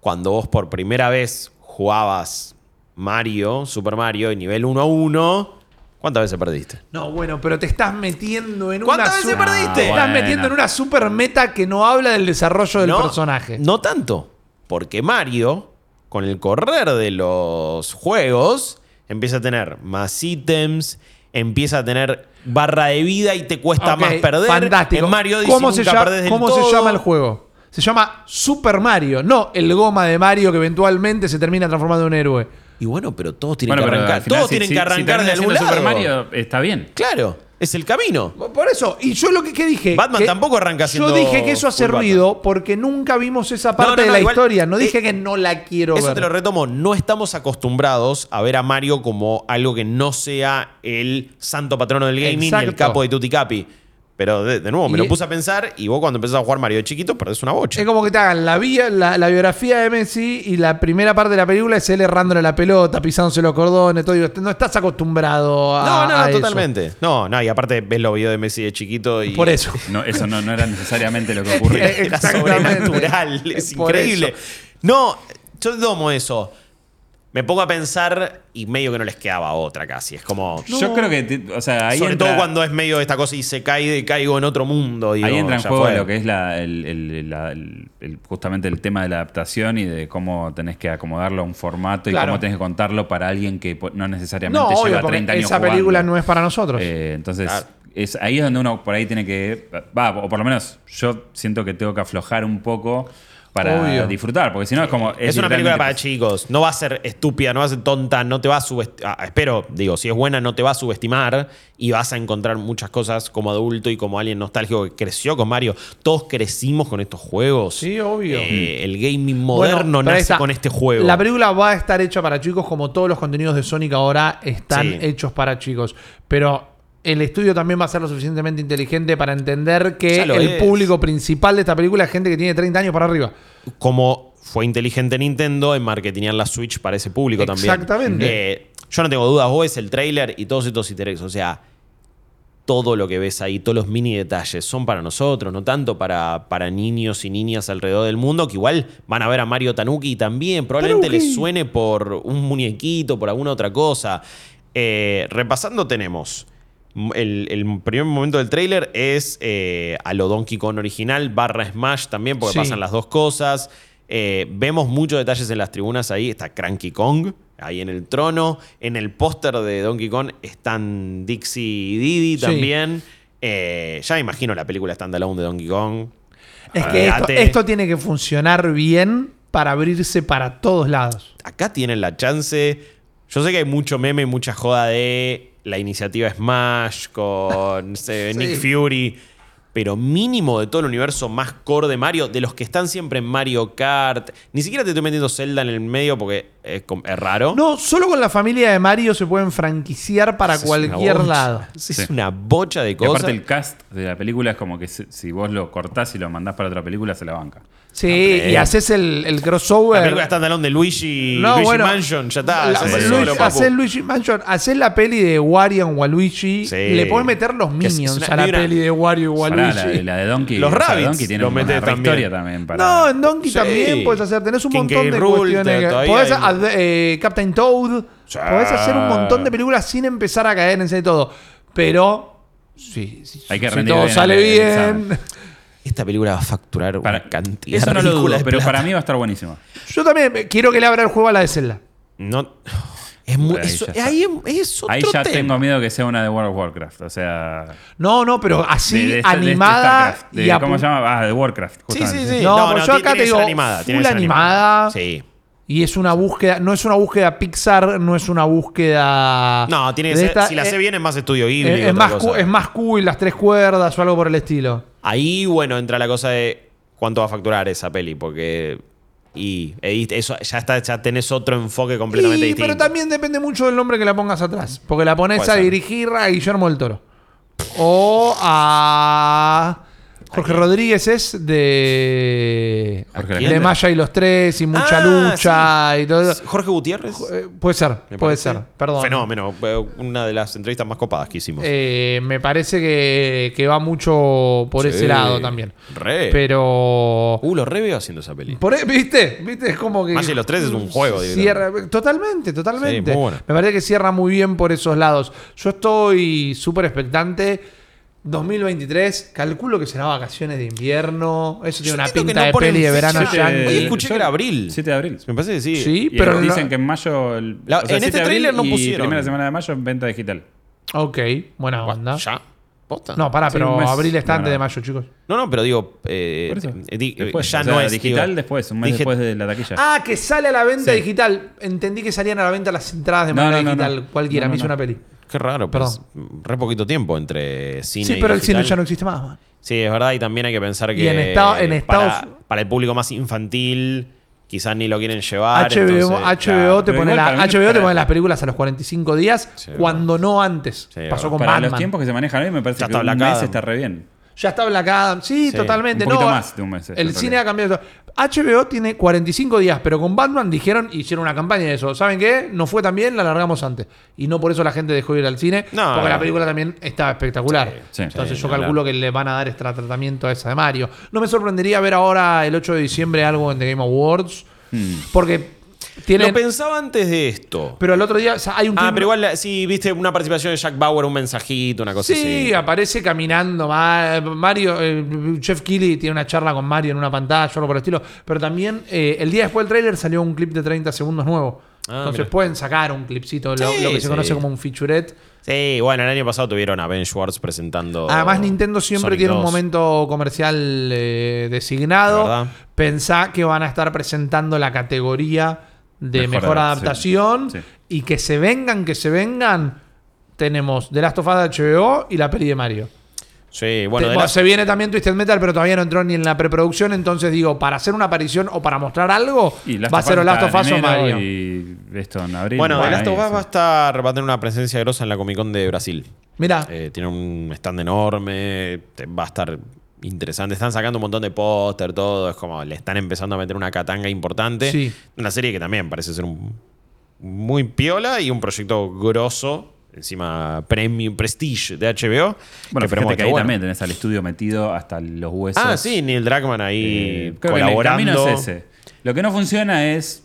cuando vos por primera vez jugabas Mario, Super Mario, y nivel 1 a 1, ¿cuántas veces perdiste? No, bueno, pero te estás metiendo en ¿Cuántas una veces super- perdiste? Te estás Bueno. metiendo en una super meta que no habla del desarrollo del no, personaje. No tanto. Porque Mario, con el correr de los juegos, empieza a tener más ítems, empieza a tener barra de vida y te cuesta más perder. Fantástico. En Mario Odyssey ¿Cómo, se, nunca llama, perdés del cómo todo. se llama el juego? Se llama Super Mario, no el goma de Mario que eventualmente se termina transformando en un héroe. Y bueno, pero todos tienen Bueno, que arrancar. final, todos si- tienen si- que arrancar de algún lado. Super Mario está bien. Claro, es el camino. Por eso, y yo lo que, que dije. Batman que- tampoco arranca siendo Yo dije que eso hace ruido porque nunca vimos esa parte No, no, de la igual- historia. No eh, dije que no la quiero Eso ver. te lo retomo. No estamos acostumbrados a ver a Mario como algo que no sea el santo patrono del gaming y el capo de Tutti Capi. Pero de, de nuevo, me Y- lo puse a pensar y vos cuando empezás a jugar Mario de chiquito perdés una bocha. Es como que te hagan la, vía, la, la biografía de Messi y la primera parte de la película es él errándole la pelota, pisándose los cordones, todo. No estás acostumbrado a. No, no, a eso. totalmente. No, no, y aparte ves los videos de Messi de chiquito y. Por eso. No, eso no, no era necesariamente lo que ocurría. Era sobrenatural, es Por increíble. eso. No, yo tomo eso. Me pongo a pensar y medio que no les quedaba otra casi. Es como. Yo creo que, o sea, ahí sobre entra, todo cuando es medio de esta cosa y se cae y caigo en otro mundo. digo, ahí entra en juego fue. lo que es la, el, el- la- el- el- justamente el tema de la adaptación y de cómo tenés que acomodarlo a un formato y Claro. cómo tenés que contarlo para alguien que no necesariamente No, lleva obvio, porque 30 años esa jugando. película no es para nosotros. Eh, entonces, Claro. es, ahí es donde uno por ahí tiene que. Va, o por lo menos yo siento que tengo que aflojar un poco. Para Obvio. disfrutar, porque si no es como... Es, una película para chicos. No va a ser estúpida, no va a ser tonta, no te va a subestimar. espero, digo, si es buena, no te va a subestimar y vas a encontrar muchas cosas como adulto y como alguien nostálgico que creció con Mario. Todos crecimos con estos juegos. Sí, obvio. Eh, el gaming Bueno, moderno ahí nace con este juego. La película va a estar hecha para chicos como todos los contenidos de Sonic ahora están Sí. hechos para chicos. Pero el estudio también va a ser lo suficientemente inteligente para entender que el es. público principal de esta película es gente que tiene 30 años para arriba. como fue inteligente Nintendo en marketear la Switch para ese público también. Exactamente. Eh, yo no tengo dudas, vos ves el trailer y todos estos easter eggs, o sea, todo lo que ves ahí, todos los mini detalles son para nosotros, no tanto para, para niños y niñas alrededor del mundo, que igual van a ver a Mario Tanuki también, probablemente Tanuki. les suene por un muñequito, por alguna otra cosa. Eh, repasando tenemos... El, el primer momento del tráiler es eh, a lo Donkey Kong original, barra Smash también, porque Sí. pasan las dos cosas. Eh, vemos muchos detalles en las tribunas ahí. Está Cranky Kong, ahí en el trono. En el póster de Donkey Kong están Dixie y Didi Sí. también. Eh, ya imagino la película standalone de Donkey Kong. Es que esto, esto tiene que funcionar bien para abrirse para todos lados. Acá tienen la chance. Yo sé que hay mucho meme y mucha joda de la iniciativa Smash con eh, Sí. Nick Fury. Pero mínimo de todo el universo más core de Mario, de los que están siempre en Mario Kart. Ni siquiera te estoy metiendo Zelda en el medio porque es, raro. No, solo con la familia de Mario se pueden franquiciar para Es cualquier lado. Es una bocha de Y cosas. aparte el cast de la película es como que si, si vos lo cortás y lo mandás para otra película, se la banca. Sí, Hombre. y haces el, el la crossover. película standalone de Luigi, No, Luigi bueno, Mansion, ya está. La- ya sí, es Luigi- solo, Luigi Mansion, hacer la peli de Wario en Waluigi, Sí. le podés meter los minions una- a la peli de Wario y Pará, Waluigi. la, la de Donkey. Los o sea, Rabbids Donkey tiene lo una metés re también. historia también. Para, No, en Donkey Sí. también puedes hacer. Tenés un King montón K. de Rool, cuestiones. podés hay- ad- eh, Captain Toad. Sí. Podés hacer un montón de películas sin empezar a caer en ese todo. Pero. Sí, sí, Hay que si todo bien sale bien. Esta película va a facturar para- una cantidad eso no lo dudo, pero para mí va a estar buenísimo. Yo también quiero que le abra el juego a la de Zelda. No. Es muy, Ahí eso- ya ahí es otro Ahí ya tema. tengo miedo que sea una de World of Warcraft. O sea. No, no, pero así de- de este- de este animada StarCraft, de- y a ¿Cómo se llama? Ah, de Warcraft. Sí, justamente. sí, sí. No, pues yo acá te digo, animada. full animada. Sí. Y es una búsqueda, no es una búsqueda Pixar, no es una búsqueda. No, tiene que ser. esta- si la eh, sé bien, es más estudio Ghibli. es, más cosa. es más cool, las tres cuerdas o algo por el estilo. Ahí, bueno, entra la cosa de cuánto va a facturar esa peli, porque. Y edit- eso ya está, ya tenés otro enfoque completamente Y- distinto. pero también depende mucho del nombre que la pongas atrás. Porque la pones a ser. dirigir a Guillermo del Toro. O a. Jorge Rodríguez es de. Jorge ¿A de? Maya y los tres y mucha Ah, lucha y todo. Jorge Gutiérrez. Eh, Puede ser, puede ser. Perdón. Fenómeno. eh, Una de las entrevistas más copadas que hicimos. Eh, me parece que, que va mucho por Sí. ese lado también. Re. Pero. Uh, lo re veo haciendo esa peli. Por, e- ¿Viste? ¿Viste? Es como que. Maya y los tres es un juego, digo. Cierra, totalmente, totalmente. Sí, muy bueno. Me parece que cierra muy bien por esos lados. Yo estoy súper expectante. 2023, calculo que será vacaciones de invierno. Eso tiene Yo una pinta no de peli de verano yankee. Hoy escuché que era abril. 7 de abril. Me parece que sí. Sí, Y pero dicen no- que en mayo. el- La- o sea, en 7 este tráiler no pusieron. Primera semana de mayo en venta digital. Ok, buena onda. ¿Ya? ¿Posta? No, pará, Sí, pero abril está antes No, no. de mayo, chicos. No, no, pero digo. eh, eh, di- Después, ya o sea, no es. digital digo, después, un mes dije- después de la taquilla. Ah, que sale a la venta Sí. digital. Entendí que salían a la venta las entradas de No, manera digital. no. Cualquiera, No, me hizo no. una peli. Qué raro, pues. Re poquito tiempo entre cine Sí, y pero el digital. cine ya no existe más. man. Sí, es verdad, y también hay que pensar que. Y en Estados- en para, Estados- para el público más infantil, quizás ni lo quieren llevar. HBO, entonces, HBO claro. te Pero pone la- para HBO te para- pone las películas a los 45 días, Sí, cuando no antes. Sí, Pasó con Para Batman. los tiempos que se manejan hoy, me parece Ya que está un mes está re bien. Ya está Black Adam. Sí, Sí, totalmente. un poquito no, más de un mes, El cine ha cambiado. HBO tiene 45 días, pero con Batman dijeron, hicieron una campaña de eso. ¿Saben qué? No fue tan bien, la largamos antes. Y no por eso la gente dejó de ir al cine, No. porque la película también estaba espectacular. Sí, sí, Entonces sí, yo calculo que le van a dar este tratamiento a esa de Mario. No me sorprendería ver ahora el 8 de diciembre algo en The Game Awards, Hmm. porque tienen... Lo pensaba antes de esto. Pero el otro día o sea, hay un Ah, pero igual, sí, viste una participación de Jack Bauer, un mensajito, una cosa Sí, así. aparece caminando. Ma- Mario, eh, Jeff Keighley tiene una charla con Mario en una pantalla, algo por el estilo. Pero también eh, el día después del tráiler salió un clip de 30 segundos nuevo. Ah, Entonces mira. pueden sacar un clipcito, lo, Sí, lo que se sí. conoce como un featurette. Sí, bueno, el año pasado tuvieron a Ben Schwartz presentando. Además, Nintendo siempre Sonic tiene un 2. momento comercial eh, De designado. Pensá que van a estar presentando la categoría de Mejor mejor, adaptación. Sí. Y que se vengan, que se vengan. Tenemos The Last of Us de HBO y la peli de Mario. Sí, bueno, Te- de bueno, la- se viene también Twisted Metal, pero todavía no entró ni en la preproducción. Entonces digo, para hacer una aparición o para mostrar algo, Y va a ser o Last of Us o Mario. Y esto en abril. bueno, The Last of Us va a estar, va a tener una presencia grosa en la Comic Con de Brasil. Mira, Eh, tiene un stand enorme, va a estar interesante. Están sacando un montón de póster, todo. Es como le están empezando a meter una catanga importante. Sí. Una serie que también parece ser un, muy piola y un proyecto grosso. Encima, premium prestige de HBO. Bueno, que fíjate que ahí bueno. también tenés al estudio metido hasta los huesos. Ah, sí, Neil Druckmann ahí Eh, creo que el colaborando. camino es ese. Lo que no funciona es.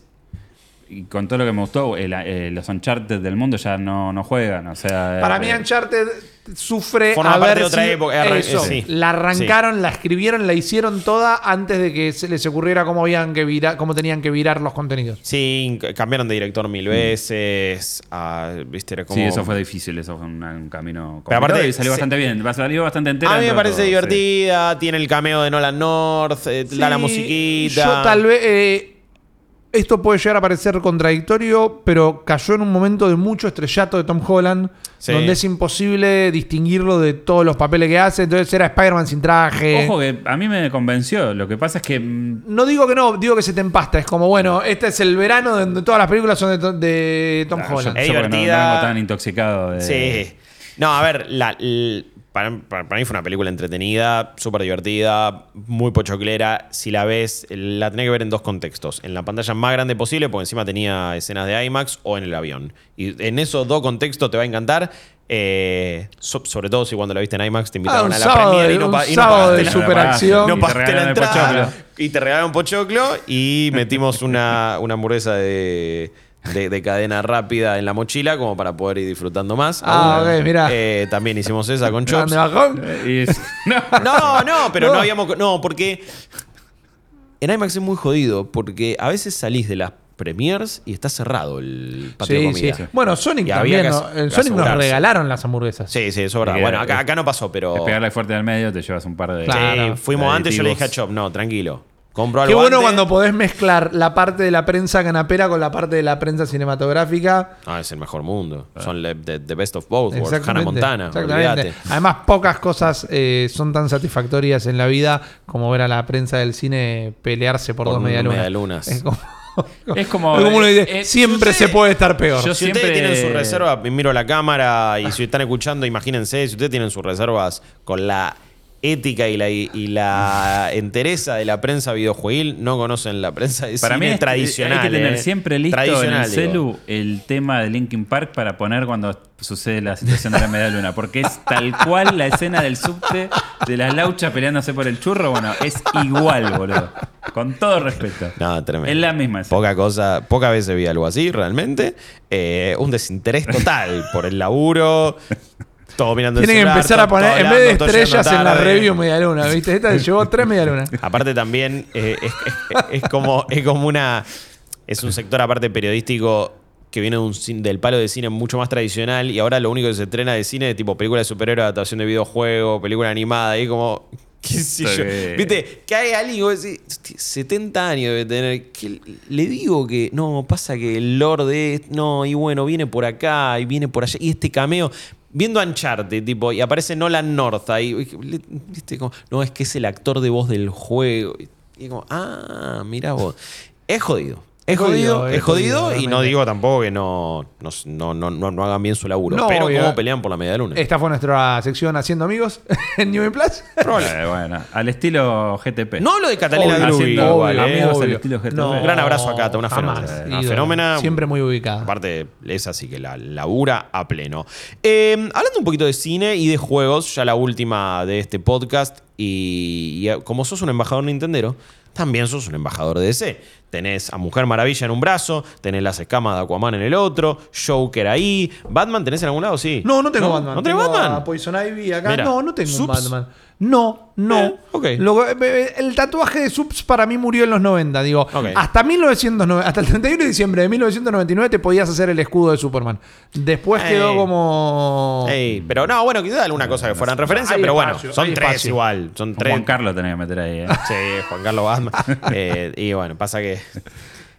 Y con todo lo que me gustó, el- eh, los Uncharted del mundo ya no, no juegan. O sea, para mí eh, Uncharted sufre Forma haber parte de otra época, eso, sí. la arrancaron, la escribieron, la hicieron toda antes de que se les ocurriera cómo, habían que vira- cómo tenían que virar los contenidos. Sí, cambiaron de director mil veces. ¿viste? Era como- Sí, eso fue difícil, eso fue un, un camino Pero aparte, y salió bastante bien, salió bastante entera. A mí me parece todo, sí. divertida, tiene el cameo de Nolan North, eh, da la musiquita. Yo tal vez. eh, esto puede llegar a parecer contradictorio, pero cayó en un momento de mucho estrellato de Tom Holland, Sí. donde es imposible distinguirlo de todos los papeles que hace. Entonces era Spider-Man sin traje. Ojo que a mí me convenció, lo que pasa es que mm, No digo que no, digo que se te empasta. Es como, bueno, este es el verano donde todas las películas son de, To- de Tom ah, yo- Holland. Es yo porque no- no, divertida. vengo tan intoxicado de... Sí. No, a ver, la- para, para- para mí fue una película entretenida, súper divertida, muy pochoclera. Si la ves, la tenés que ver en dos contextos. En la pantalla más grande posible, porque encima tenía escenas de IMAX, o en el avión. Y en esos dos contextos te va a encantar. eh, so- sobre todo si cuando la viste en IMAX te invitaron Ah, un a la sábado premiere y no, pa- y no sábado pagaste de la- superacción. No te pagaste la entrada. pochoclo. Y te regalaron pochoclo y metimos una, una hamburguesa de, de- de cadena rápida en la mochila como para poder ir disfrutando más. Ah, Aún, ok, mirá. eh, también hicimos esa con Chops. No. No, no, pero no. No. habíamos. No, porque. En IMAX es muy jodido porque a veces salís de las premiers y está cerrado el patio de Sí, comida. sí. Bueno, Sonic Y también. que ¿no? En Sonic nos regalaron las hamburguesas. Sí, sí, eso es verdad. Bueno, acá, no pasó, pero. Es pegarle fuerte al medio, te llevas un par de... Claro. Sí, fuimos de antes, yo le dije a. Chop, no, tranquilo. Compro Qué bueno cuando podés mezclar la parte de la prensa canapera con la parte de la prensa cinematográfica. Ah, es el mejor mundo. Son le- the, the best of both. worlds. Hannah Montana, exactamente. olvídate. Además, pocas cosas eh, son tan satisfactorias en la vida como ver a la prensa del cine pelearse por, Por dos un medialunas. medialunas. Es como, Es como- es como uno dice, eh, siempre si usted- se puede estar peor. Yo Si ustedes siempre- tienen su reserva, miro la cámara y si están escuchando, imagínense, si ustedes tienen sus reservas con la ética y la, y la entereza de la prensa videojuegil, no conocen la prensa de Para mí es- tradicional. hay que tener eh. siempre listo en el celu el tema de Linkin Park para poner cuando sucede la situación de la media luna. Porque es tal cual la escena del subte de las lauchas peleándose por el churro. Bueno, es igual, boludo. Con todo respeto. No, tremendo. Es la misma escena. Poca cosa, pocas veces vi algo así, realmente. Eh, un desinterés total por el laburo. Todo mirando el Tienen que celular, empezar a poner, en vez de estrellas en la review medialuna, ¿viste? Esta se llevó tres medialunas. Aparte también eh, es, es- es como, es como una... Es un sector aparte periodístico que viene de un cin- del palo de cine mucho más tradicional y ahora lo único que se estrena de cine es tipo película de superhéroe, adaptación de videojuego, película animada y como... ¿Qué sé yo? Viste, que hay alguien que vos decís, "Hostia, 70 años debe tener. Que le digo que no, pasa que el Lord es. No, y bueno, viene por acá y viene por allá. Y este cameo. Viendo Uncharted, tipo, y aparece Nolan North ahí. y- no, es que es el actor de voz del juego. Y como, ah, mira vos. Es jodido. Es jodido, Jodido, es jodido, jodido, y no digo tampoco que no, no, no, no, no hagan bien su laburo. No, pero cómo pelean por la media luna. Esta fue nuestra sección Haciendo Amigos en New Plus. Eh, bueno, al estilo GTP. No hablo de Catalina haciendo igual, amigos eh. al estilo GTP. No, Gran abrazo a Cata, una fenómena. Una ídolo. fenómena. Siempre muy ubicada. Aparte, es así que la labura a pleno. Eh, hablando un poquito de cine y de juegos, ya la última de este podcast, y, y como sos un embajador Nintendero, también sos un embajador de DC. tenés a Mujer Maravilla en un brazo, tenés las escamas de Aquaman en el otro, Joker ahí. ¿Batman tenés en algún lado? Sí. No, no tengo Batman. ¿No tenés Tengo Batman? a Poison Ivy acá. Mira, no, no tengo un Subs. Batman. No, no. Eh, ok. Lo- eh, el tatuaje de Subs para mí murió en los 90. Digo, Ok. hasta 1990, hasta el 31 de diciembre de 1999 te podías hacer el escudo de Superman. Después quedó como. Ey, pero no, bueno, quizás alguna cosa que fueran referencia, Hay pero espacio, bueno, son tres espacio. igual. Son tres. Juan Carlos tenés que meter ahí. ¿eh? Sí, Juan Carlos Batman. Eh, y bueno, pasa que.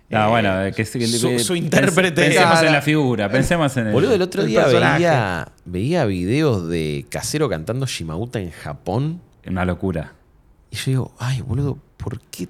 No, eh, bueno, que, que- su- que- su pens- intérprete- Pensemos en la figura, pensemos en el. Boludo, el otro el día personaje. veía, veía videos de Casero cantando Shimauta en Japón. Una locura. Y yo digo, ay, boludo, ¿por qué,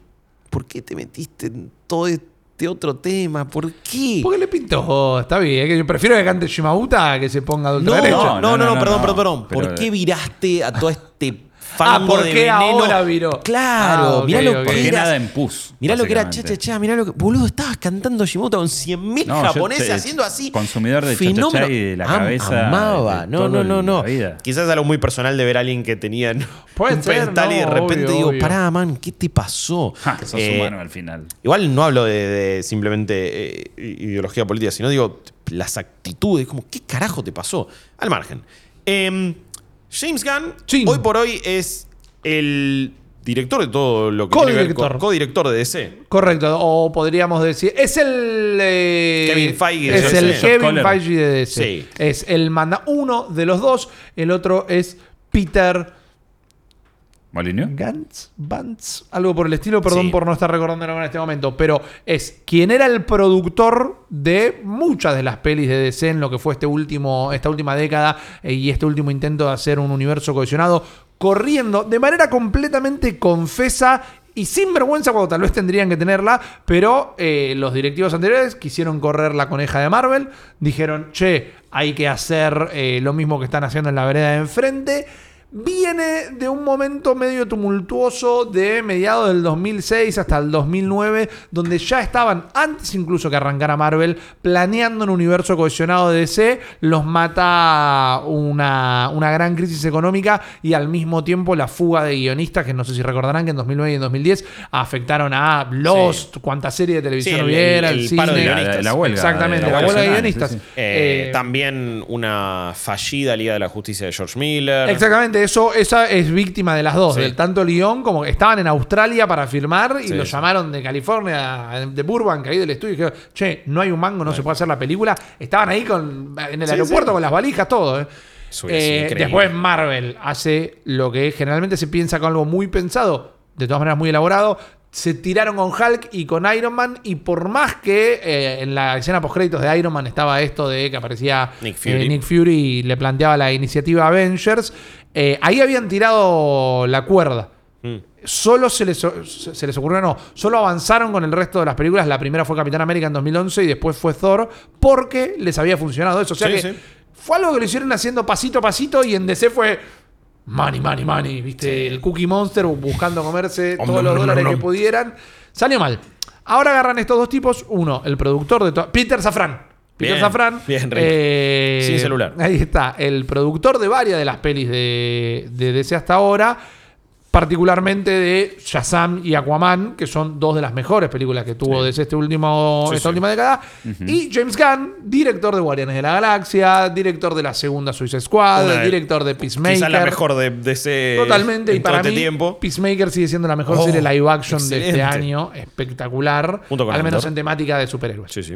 ¿por qué te metiste en todo este otro tema? ¿Por qué? ¿Por qué le pintó? Está bien, que yo prefiero que cante Shimauta a que se ponga de No, no, no, no, no, no, perdón, no. perdón, perdón. Pero- ¿Por qué viraste a todo este Ah, ¿por de qué veneno? ahora viró? Claro, Ah, ok, mirá lo ok. que Porque nada en pus. Mirá lo que era, cha, básicamente. cha, cha, mirá lo que. Boludo, estabas cantando Shimoto con 100.000 No, yo japoneses te- haciendo así. consumidor de Fenómeno. cha-cha-cha y de la Am- cabeza Amaba. de No, todo no, no, no. la vida. Quizás algo muy personal de ver a alguien que tenía ¿no? Puede un ser, pedestal y de no, repente obvio, digo, obvio. pará, man, ¿qué te pasó? Ja, sos Eh, humano al final. Igual no hablo de, de simplemente eh, ideología política, sino digo las actitudes, como, ¿qué carajo te pasó? Al margen. Em, James Gunn, hoy por hoy es el director de todo lo que tiene que ver con Codirector. de DC. Correcto, o podríamos decir. Es el. eh, Kevin Feige de Es DC. el Kevin. Feige de DC. Sí. Es el manda uno de los dos. El otro es Peter ¿Molinio? Gantz, Bantz, algo por el estilo. Perdón Sí. por no estar recordándolo en este momento. Pero es quien era el productor de muchas de las pelis de DC en lo que fue este último, esta última década eh, y este último intento de hacer un universo cohesionado. Corriendo de manera completamente confesa y sin vergüenza cuando tal vez tendrían que tenerla, pero eh, los directivos anteriores quisieron correr la coneja de Marvel, dijeron, che, hay que hacer eh, lo mismo que están haciendo en la vereda de enfrente. Viene de un momento medio tumultuoso de mediados del 2006 hasta el 2009, donde ya estaban, antes incluso que arrancara Marvel, planeando un universo cohesionado de DC, los mata una, una gran crisis económica y al mismo tiempo la fuga de guionistas, que no sé si recordarán que en 2009 y en 2010 afectaron a Lost, cuánta serie de televisión Sí, el- hubiera, el- el, el cine. paro de La, guionistas. la huelga. Exactamente, de la huelga de guionistas. sí, sí. Eh, Eh, también una fallida Liga de la Justicia de George Miller. Exactamente, eso, esa es víctima de las dos, Sí. del tanto guion como que estaban en Australia para filmar y Sí, lo llamaron de California, de Burbank, ahí del estudio, y dijeron, che, no hay un mango, no se puede hacer la película. Estaban ahí con, en el aeropuerto con las valijas, todo. ¿eh? Eh, después Marvel hace lo que generalmente se piensa con algo muy pensado, de todas maneras muy elaborado. Se tiraron con Hulk y con Iron Man. Y por más que eh, en la escena post créditos de Iron Man estaba esto de que aparecía Nick Fury. eh, Nick Fury y le planteaba la iniciativa Avengers, eh, ahí habían tirado la cuerda. Mm. Solo se les, se les ocurrió, no, solo avanzaron con el resto de las películas. La primera fue Capitán América en 2011 y después fue Thor porque les había funcionado eso. O sea Sí, que sí. fue algo que lo hicieron haciendo pasito a pasito y en DC fue money, money, money. ¿Viste? El Cookie Monster buscando comerse Om, todos nom, los nom, dólares nom, que pudieran. Salió mal. Ahora agarran estos dos tipos. Uno, el productor de. Peter Safran. Peter Safran. bien, eh, Sin celular. Ahí está. El productor de varias de las pelis de, de DC hasta ahora. Particularmente de Shazam y Aquaman, que son dos de las mejores películas que tuvo Sí. DC este último, Sí, esta sí. última década. Y James Gunn, director de Guardianes de la Galaxia, director de la segunda Suicide Squad, Una director de Peacemaker. Quizá la mejor de, de ese. Totalmente, y para este mí, tiempo. Peacemaker sigue siendo la mejor Oh, serie live action de este año. Espectacular. Al menos en temática de superhéroes. Sí, sí.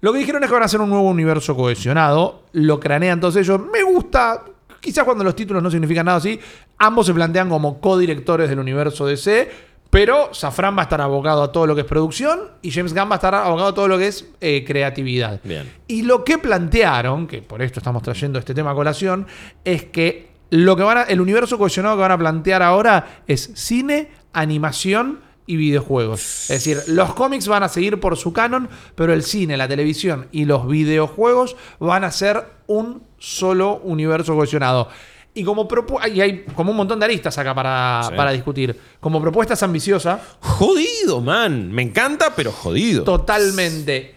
Lo que dijeron es que van a hacer un nuevo universo cohesionado. Lo cranean todos ellos. Me gusta. Quizás cuando los títulos no significan nada así. Ambos se plantean como codirectores del universo DC. Pero Safran va a estar abocado a todo lo que es producción. Y James Gunn va a estar abocado a todo lo que es eh, creatividad. Bien. Y lo que plantearon, que por esto estamos trayendo este tema a colación, es que lo que van a- el universo cohesionado que van a plantear ahora es cine, animación y videojuegos. Es decir, los cómics van a seguir por su canon, pero el cine, la televisión y los videojuegos van a ser un solo universo cohesionado. Y como y hay como un montón de aristas acá para, Sí. para discutir. Como propuesta es ambiciosa, Jodido, man. Me encanta, pero jodido. Totalmente.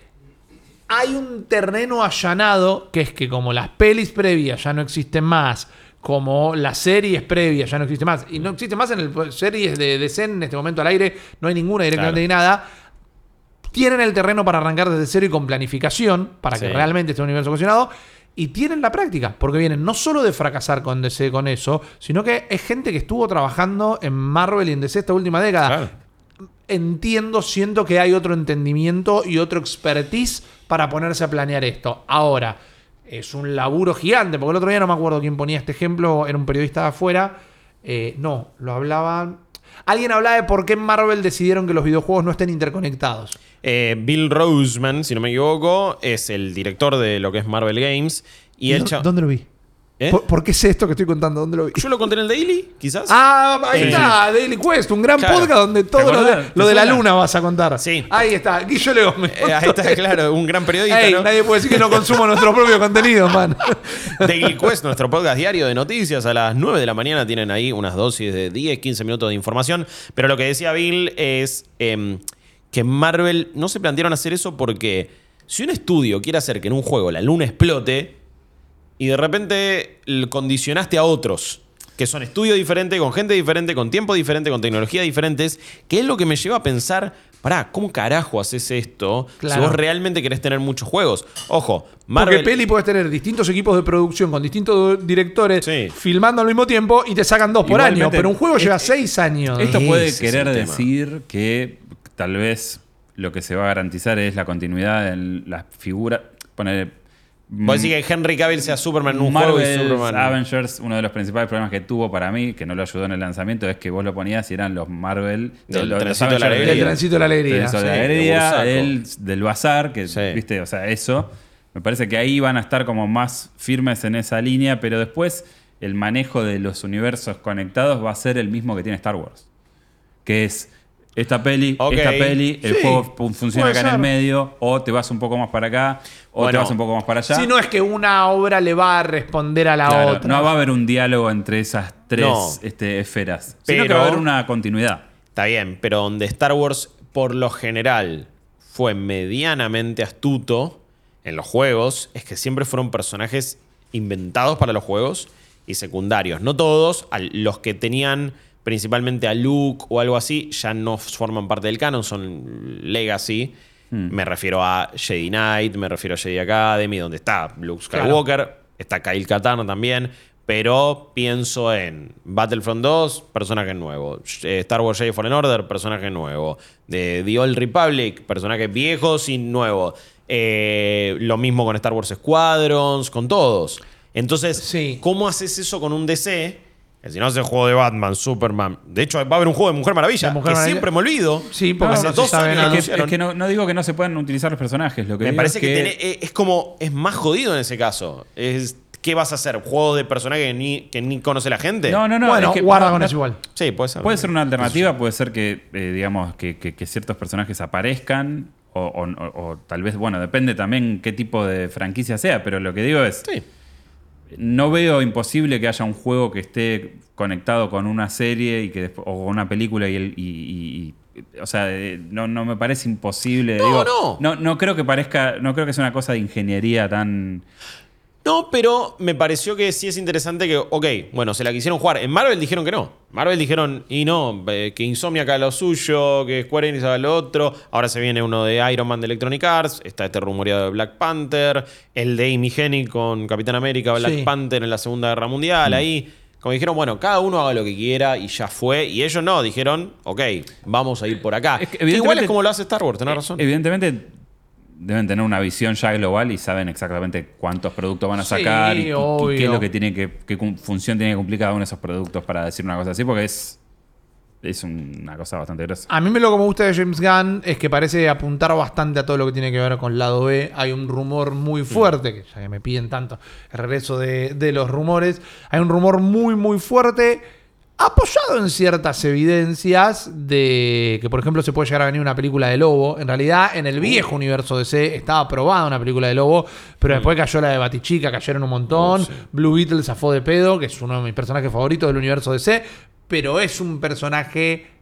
Hay un terreno allanado que es que como las pelis previas ya no existen más, como las series previas ya no existen más, y no existe más en el series de DC en este momento al aire, no hay ninguna directamente Claro. ni nada, tienen el terreno para arrancar desde cero y con planificación, para que realmente esté un universo cohesionado. Y tienen la práctica, porque vienen no solo de fracasar con DC con eso, sino que es gente que estuvo trabajando en Marvel y en DC esta última década Claro. entiendo, siento que hay otro entendimiento y otro expertise para ponerse a planear esto. Ahora, es un laburo gigante, porque el otro día no me acuerdo quién ponía este ejemplo, era un periodista de afuera. Eh, no, lo hablaban. Alguien hablaba de por qué en Marvel decidieron que los videojuegos no estén interconectados. Eh, Bill Roseman, si no me equivoco, es el director de lo que es Marvel Games. Y ¿Dó- cha- ¿Dónde lo vi? ¿Eh? ¿Por, por qué sé esto que estoy contando? ¿Dónde lo vi? Yo lo conté en el Daily, quizás. Ah, ahí Sí. está, Daily Quest, un gran Claro. podcast donde todo lo de, la luna vas a contar. Sí. Ahí está, Guillo León. me Eh, ahí está, claro, un gran periodista, Ey, ¿no? nadie puede decir que no consumo nuestro propio contenido, man. Daily Quest, nuestro podcast diario de noticias, a las 9 de la mañana tienen ahí unas dosis de 10, 15 minutos de información. Pero lo que decía Bill es em, que Marvel no se plantearon hacer eso porque si un estudio quiere hacer que en un juego la luna explote y de repente condicionaste a otros que son estudios diferentes, con gente diferente, con tiempo diferente, con tecnología diferentes, que es lo que me lleva a pensar, pará, ¿cómo carajo haces esto Claro. si vos realmente querés tener muchos juegos? Ojo, Porque Marvel... peli puedes tener distintos equipos de producción con distintos directores Sí. filmando al mismo tiempo y te sacan dos por Igualmente, año. Pero un juego es- lleva seis años. Esto puede querer decir que tal vez lo que se va a garantizar es la continuidad en las figuras. Poner. Vos decís que Henry Cavill sea Superman en un juego y Superman. Avengers, uno de los principales problemas que tuvo para mí, que no lo ayudó en el lanzamiento, es que vos lo ponías y eran los Marvel Del los- de la alegría. El trencito de la alegría. De la de alegría, Bursaco. del, del bazar, que Sí. viste, o sea, eso. Me parece que ahí van a estar como más firmes en esa línea, pero después el manejo de los universos conectados va a ser el mismo que tiene Star Wars. Que es esta peli, Ok. esta peli, el Sí, juego fu- funciona puede acá en el ser. medio, o te vas un poco más para acá, o te vas un poco más para allá. Si no es que una obra le va a responder a la Claro, otra. No va a haber un diálogo entre esas tres No. este, esferas. Sino que Pero- va a haber una continuidad. Está bien, pero donde Star Wars, por lo general, fue medianamente astuto en los juegos, es que siempre fueron personajes inventados para los juegos y secundarios. No todos, los que tenían principalmente a Luke o algo así, ya no forman parte del canon, son Legacy. Me refiero a Jedi Knight, me refiero a Jedi Academy, donde está Luke Skywalker, está Kyle Katarn también, pero pienso en Battlefront 2, personaje nuevo. Eh, Star Wars Jedi Fallen Order, personaje nuevo. De The Old Republic, personaje viejo sin nuevo. Eh, lo mismo con Star Wars Squadrons, con todos. Entonces, Sí. ¿cómo haces eso con un DC? Que si no hace el juego de Batman, Superman. De hecho, va a haber un juego de Mujer Maravilla, Mujer que Maravilla. siempre me olvido. Sí, porque hace no se dos sabe años nada. Es que, anunciaron. es que no, no digo que no se puedan utilizar los personajes. Lo que Me digo parece es que, que, tiene- eh, es como. Es más jodido en ese caso. Es, ¿Qué vas a hacer? ¿Juego de personaje que ni, que ni conoce la gente? No, no, no. bueno, es que- guarda con no- eso igual. Sí, puede ser. Puede ser una alternativa, puede ser que, eh, digamos, que, que- que ciertos personajes aparezcan. O, o- o- o tal vez, bueno, depende también qué tipo de franquicia sea, pero lo que digo es, Sí. No veo imposible que haya un juego que esté conectado con una serie y que o con una película y, el, y- y- y- o sea, no, no me parece imposible. No, digo, no. no. No creo que parezca, no creo que sea una cosa de ingeniería tan. No, pero me pareció que sí es interesante que, ok, bueno, se la quisieron jugar. En Marvel dijeron que no. Marvel dijeron, y no, eh, que Insomniac haga lo suyo, que Square Enix haga lo otro. Ahora se viene uno de Iron Man de Electronic Arts. Está este rumoreado de Black Panther. El de Amy Hennig con Capitán América, Black Sí. Panther en la Segunda Guerra Mundial. Ahí, como dijeron, bueno, cada uno haga lo que quiera y ya fue. Y ellos no, dijeron, ok, vamos a ir por acá. Es que Que igual es como lo hace Star Wars, tenés razón. Evidentemente deben tener una visión ya global y saben exactamente cuántos productos van a sacar y- y, y obvio. qué es lo que tiene que, qué función tiene que cumplir cada uno de esos productos para decir una cosa así, porque es, es una cosa bastante gruesa. A mí me lo que me gusta de James Gunn es que parece apuntar bastante a todo lo que tiene que ver con lado B. Hay un rumor muy fuerte, que ya que me piden tanto el regreso de, de los rumores, hay un rumor muy, muy fuerte, apoyado en ciertas evidencias de que, por ejemplo, se puede llegar a venir una película de Lobo. En realidad, en el viejo universo DC estaba aprobada una película de Lobo, pero después cayó la de Batichica, cayeron un montón. Blue Beetle zafó de pedo, que es uno de mis personajes favoritos del universo DC, pero es un personaje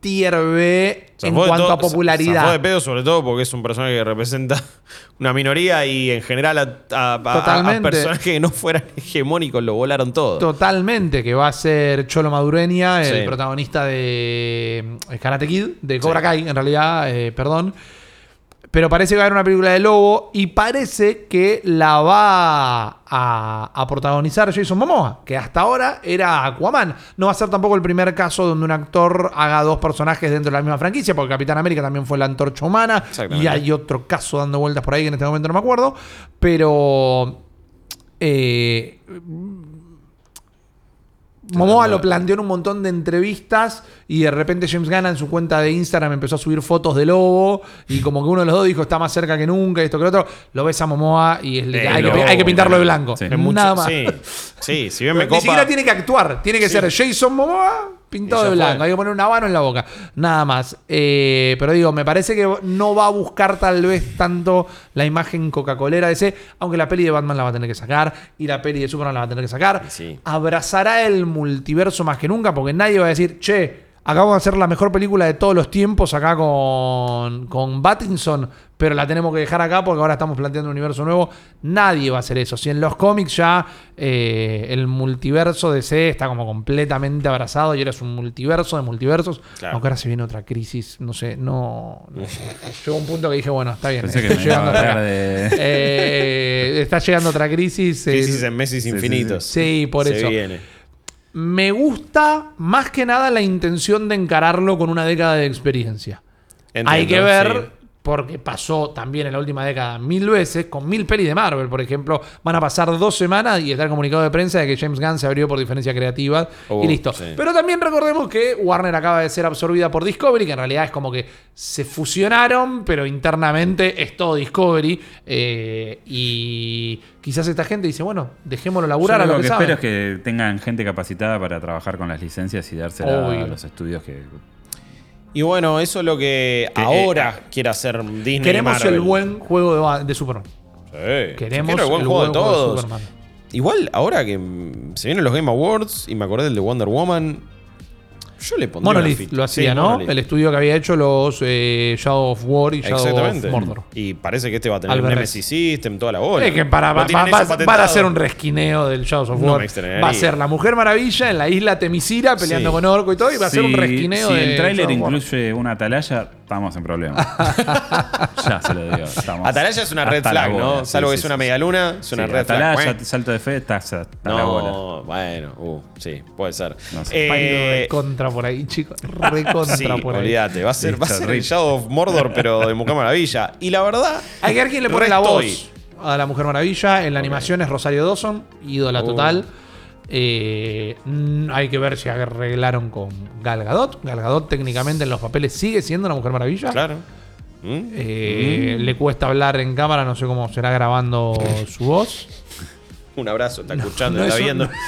tier B en cuanto todo- a popularidad. zafó de pedo, sobre todo porque es un personaje que representa una minoría y en general a, a- a- a personajes que no fueran hegemónicos lo volaron todo. Totalmente, que va a ser Cholo Madureña, el Sí. protagonista de eh, Karate Kid, de Cobra Sí. Kai, en realidad, eh, perdón. Pero parece que va a haber una película de Lobo y parece que la va a, a protagonizar Jason Momoa, que hasta ahora era Aquaman. No va a ser tampoco el primer caso donde un actor haga dos personajes dentro de la misma franquicia, porque Capitán América también fue la antorcha humana. Y hay otro caso dando vueltas por ahí que en este momento no me acuerdo. Pero. eh, Momoa lo planteó en un montón de entrevistas y de repente James Gunn en su cuenta de Instagram empezó a subir fotos de lobo y como que uno de los dos dijo está más cerca que nunca y esto que lo otro, lo ves a Momoa y es- Eh, hay, que, hay que pintarlo de blanco. Sí. Nada más. Sí, sí, si bien me Ni copa. siquiera tiene que actuar, tiene que Sí. ser Jason Momoa pintado de blanco. fue. Hay que poner un habano en la boca. Nada más. Eh, pero digo, me parece que no va a buscar tal vez tanto la imagen Coca-Colera de ese, aunque la peli de Batman la va a tener que sacar y la peli de Superman la va a tener que sacar. Sí. Abrazará el multiverso más que nunca porque nadie va a decir, che, acabamos de hacer la mejor película de todos los tiempos acá con, con Pattinson, pero la tenemos que dejar acá porque ahora estamos planteando un universo nuevo. Nadie va a hacer eso. Si en los cómics ya eh, el multiverso de C está como completamente abrazado y ahora es un multiverso de multiversos, Claro. aunque ahora se viene otra crisis, no sé, no... no. Llegó un punto que dije, bueno, está bien. A llegando de. Eh, está llegando otra crisis. eh, Crisis en meses sí, infinitos. sí, por Se eso. viene. Me gusta más que nada la intención de encararlo con una década de experiencia. Entiendo, Hay que ver. Porque pasó también en la última década mil veces, con mil pelis de Marvel, por ejemplo, van a pasar dos semanas y está el comunicado de prensa de que James Gunn se abrió por diferencia creativa Uh, y listo. sí. Pero también recordemos que Warner acaba de ser absorbida por Discovery, que en realidad es como que se fusionaron, pero internamente es todo Discovery. eh, y quizás esta gente dice, bueno, dejémoslo Yo laburar a lo lo que, que, espero saben. es que tengan gente capacitada para trabajar con las licencias y dársela Obvio. a los estudios que. Y bueno, eso es lo que, Que, ahora eh, quiere hacer Disney. Queremos Marvel. el buen juego de, de Superman. Sí, Queremos el buen el juego de buen juego de todos. Superman. Igual, ahora que se vienen los Game Awards y me acordé del de Wonder Woman, yo le pondría Monolith lo hacía, Sí, ¿no? Monolith. El estudio que había hecho los eh, Shadow of War y Shadow Exactamente. of Mordor. Y parece que este va a tener Albert Nemesis System, toda la bola. Es que para, va, va- van a hacer un resquineo del Shadows of No War. va a ser la Mujer Maravilla en la isla Temisira peleando Sí. con Orco y todo, y va a ser un resquineo Si de el tráiler Shadow incluye una atalaya, estamos en problemas. ya se lo digo. Estamos Atalaya es una red hasta la flag, bola. ¿no? Sí, Salvo sí, que es una sí. media luna, es una Sí, red flag. atalaya, Bueno. salto de fe, estás hasta la bola. No, bueno, uh, sí, puede ser. No sé. Eh, recontra por ahí, chicos. Recontra sí, por ahí. olvídate, va a ser, va a Listo, ser el Rich. Shadow of Mordor, pero de Mujer Maravilla. Y la verdad, Hay que ver quién le pone la voz a la Mujer Maravilla. En la animación es Rosario Dawson, ídola Uh. total. Eh, mm, hay que ver si arreglaron con Gal Gadot. Gal Gadot técnicamente en los papeles sigue siendo la Mujer Maravilla. claro. ¿Mm? Eh, Le cuesta hablar en cámara, no sé cómo será grabando su voz. Un abrazo, está escuchando, no está es un- viendo.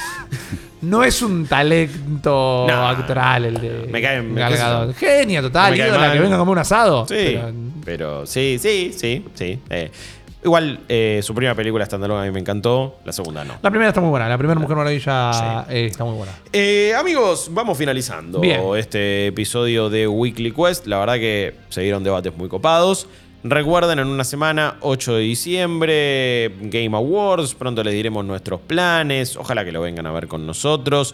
No es un talento No. actoral el de Me cae- me- Gal qué sé yo. Gadot. Genia total, Me cae ídola, mal. que venga como un asado. Sí, Pero- pero, sí, sí, sí, sí. eh. Igual, eh, su primera película standalone a mí me encantó, la segunda no. la primera está muy buena, la primera Mujer Maravilla Sí. eh, está muy buena. Eh, amigos, vamos finalizando Bien. este episodio de Weekly Quest. La verdad que se dieron debates muy copados. Recuerden, en una semana, 8 de diciembre, Game Awards. Pronto les diremos nuestros planes. Ojalá que lo vengan a ver con nosotros.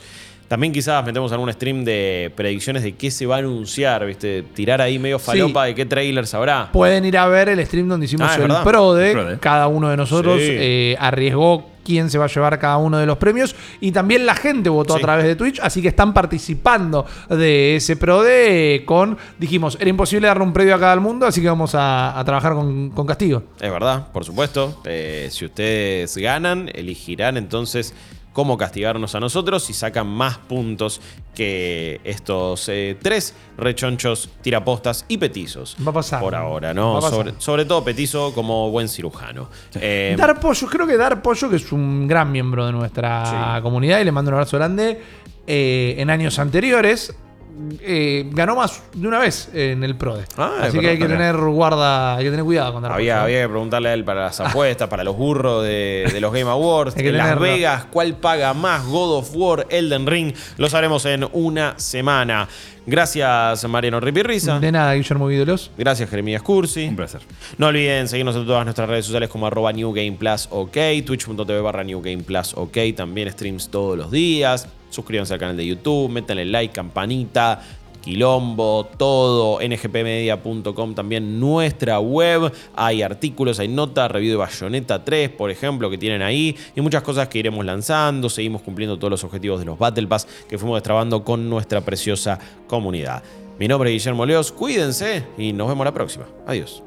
También quizás metemos algún stream de predicciones de qué se va a anunciar, ¿viste? Tirar ahí medio falopa de qué trailers habrá. Pueden ir a ver el stream donde hicimos Ah, el verdad. pro de El pro de. cada uno de nosotros. Sí. eh, arriesgó quién se va a llevar cada uno de los premios. Y también la gente votó Sí. a través de Twitch. Así que están participando de ese pro de con. Dijimos, era imposible darle un premio a cada mundo, así que vamos a, a trabajar con, con castigo. Es verdad, por supuesto. Eh, si ustedes ganan, elegirán entonces cómo castigarnos a nosotros y sacan más puntos que estos eh, tres rechonchos, tirapostas y petizos. Va a pasar. Por ahora, ¿no? Sobre, sobre todo petizo como buen cirujano. Eh, Dar Pollo, creo que Dar Pollo, que es un gran miembro de nuestra Sí. comunidad, y le mando un abrazo grande. eh, en años anteriores eh, ganó más de una vez en el PRODE. Ah, Así que hay que tener guarda, hay que tener cuidado con había, había que preguntarle a él para las apuestas, para los burros de, de los Game Awards. En Las tenerlo. Vegas, ¿cuál paga más? God of War, Elden Ring. Lo sabremos en una semana. Gracias, Mariano Ripirriza. De nada, Guillermo Vídolos. Gracias, Jeremías Cursi. Un placer. No olviden seguirnos en todas nuestras redes sociales como arroba New Game Plus OK, twitch.tv barra New Game Plus OK, también streams todos los días. Suscríbanse al canal de YouTube, métanle like, campanita, quilombo, todo, ngpmedia.com también nuestra web, hay artículos, hay notas, review de Bayonetta 3, por ejemplo, que tienen ahí, y muchas cosas que iremos lanzando, seguimos cumpliendo todos los objetivos de los Battle Pass que fuimos destrabando con nuestra preciosa comunidad. Mi nombre es Guillermo Leos, cuídense y nos vemos la próxima. Adiós.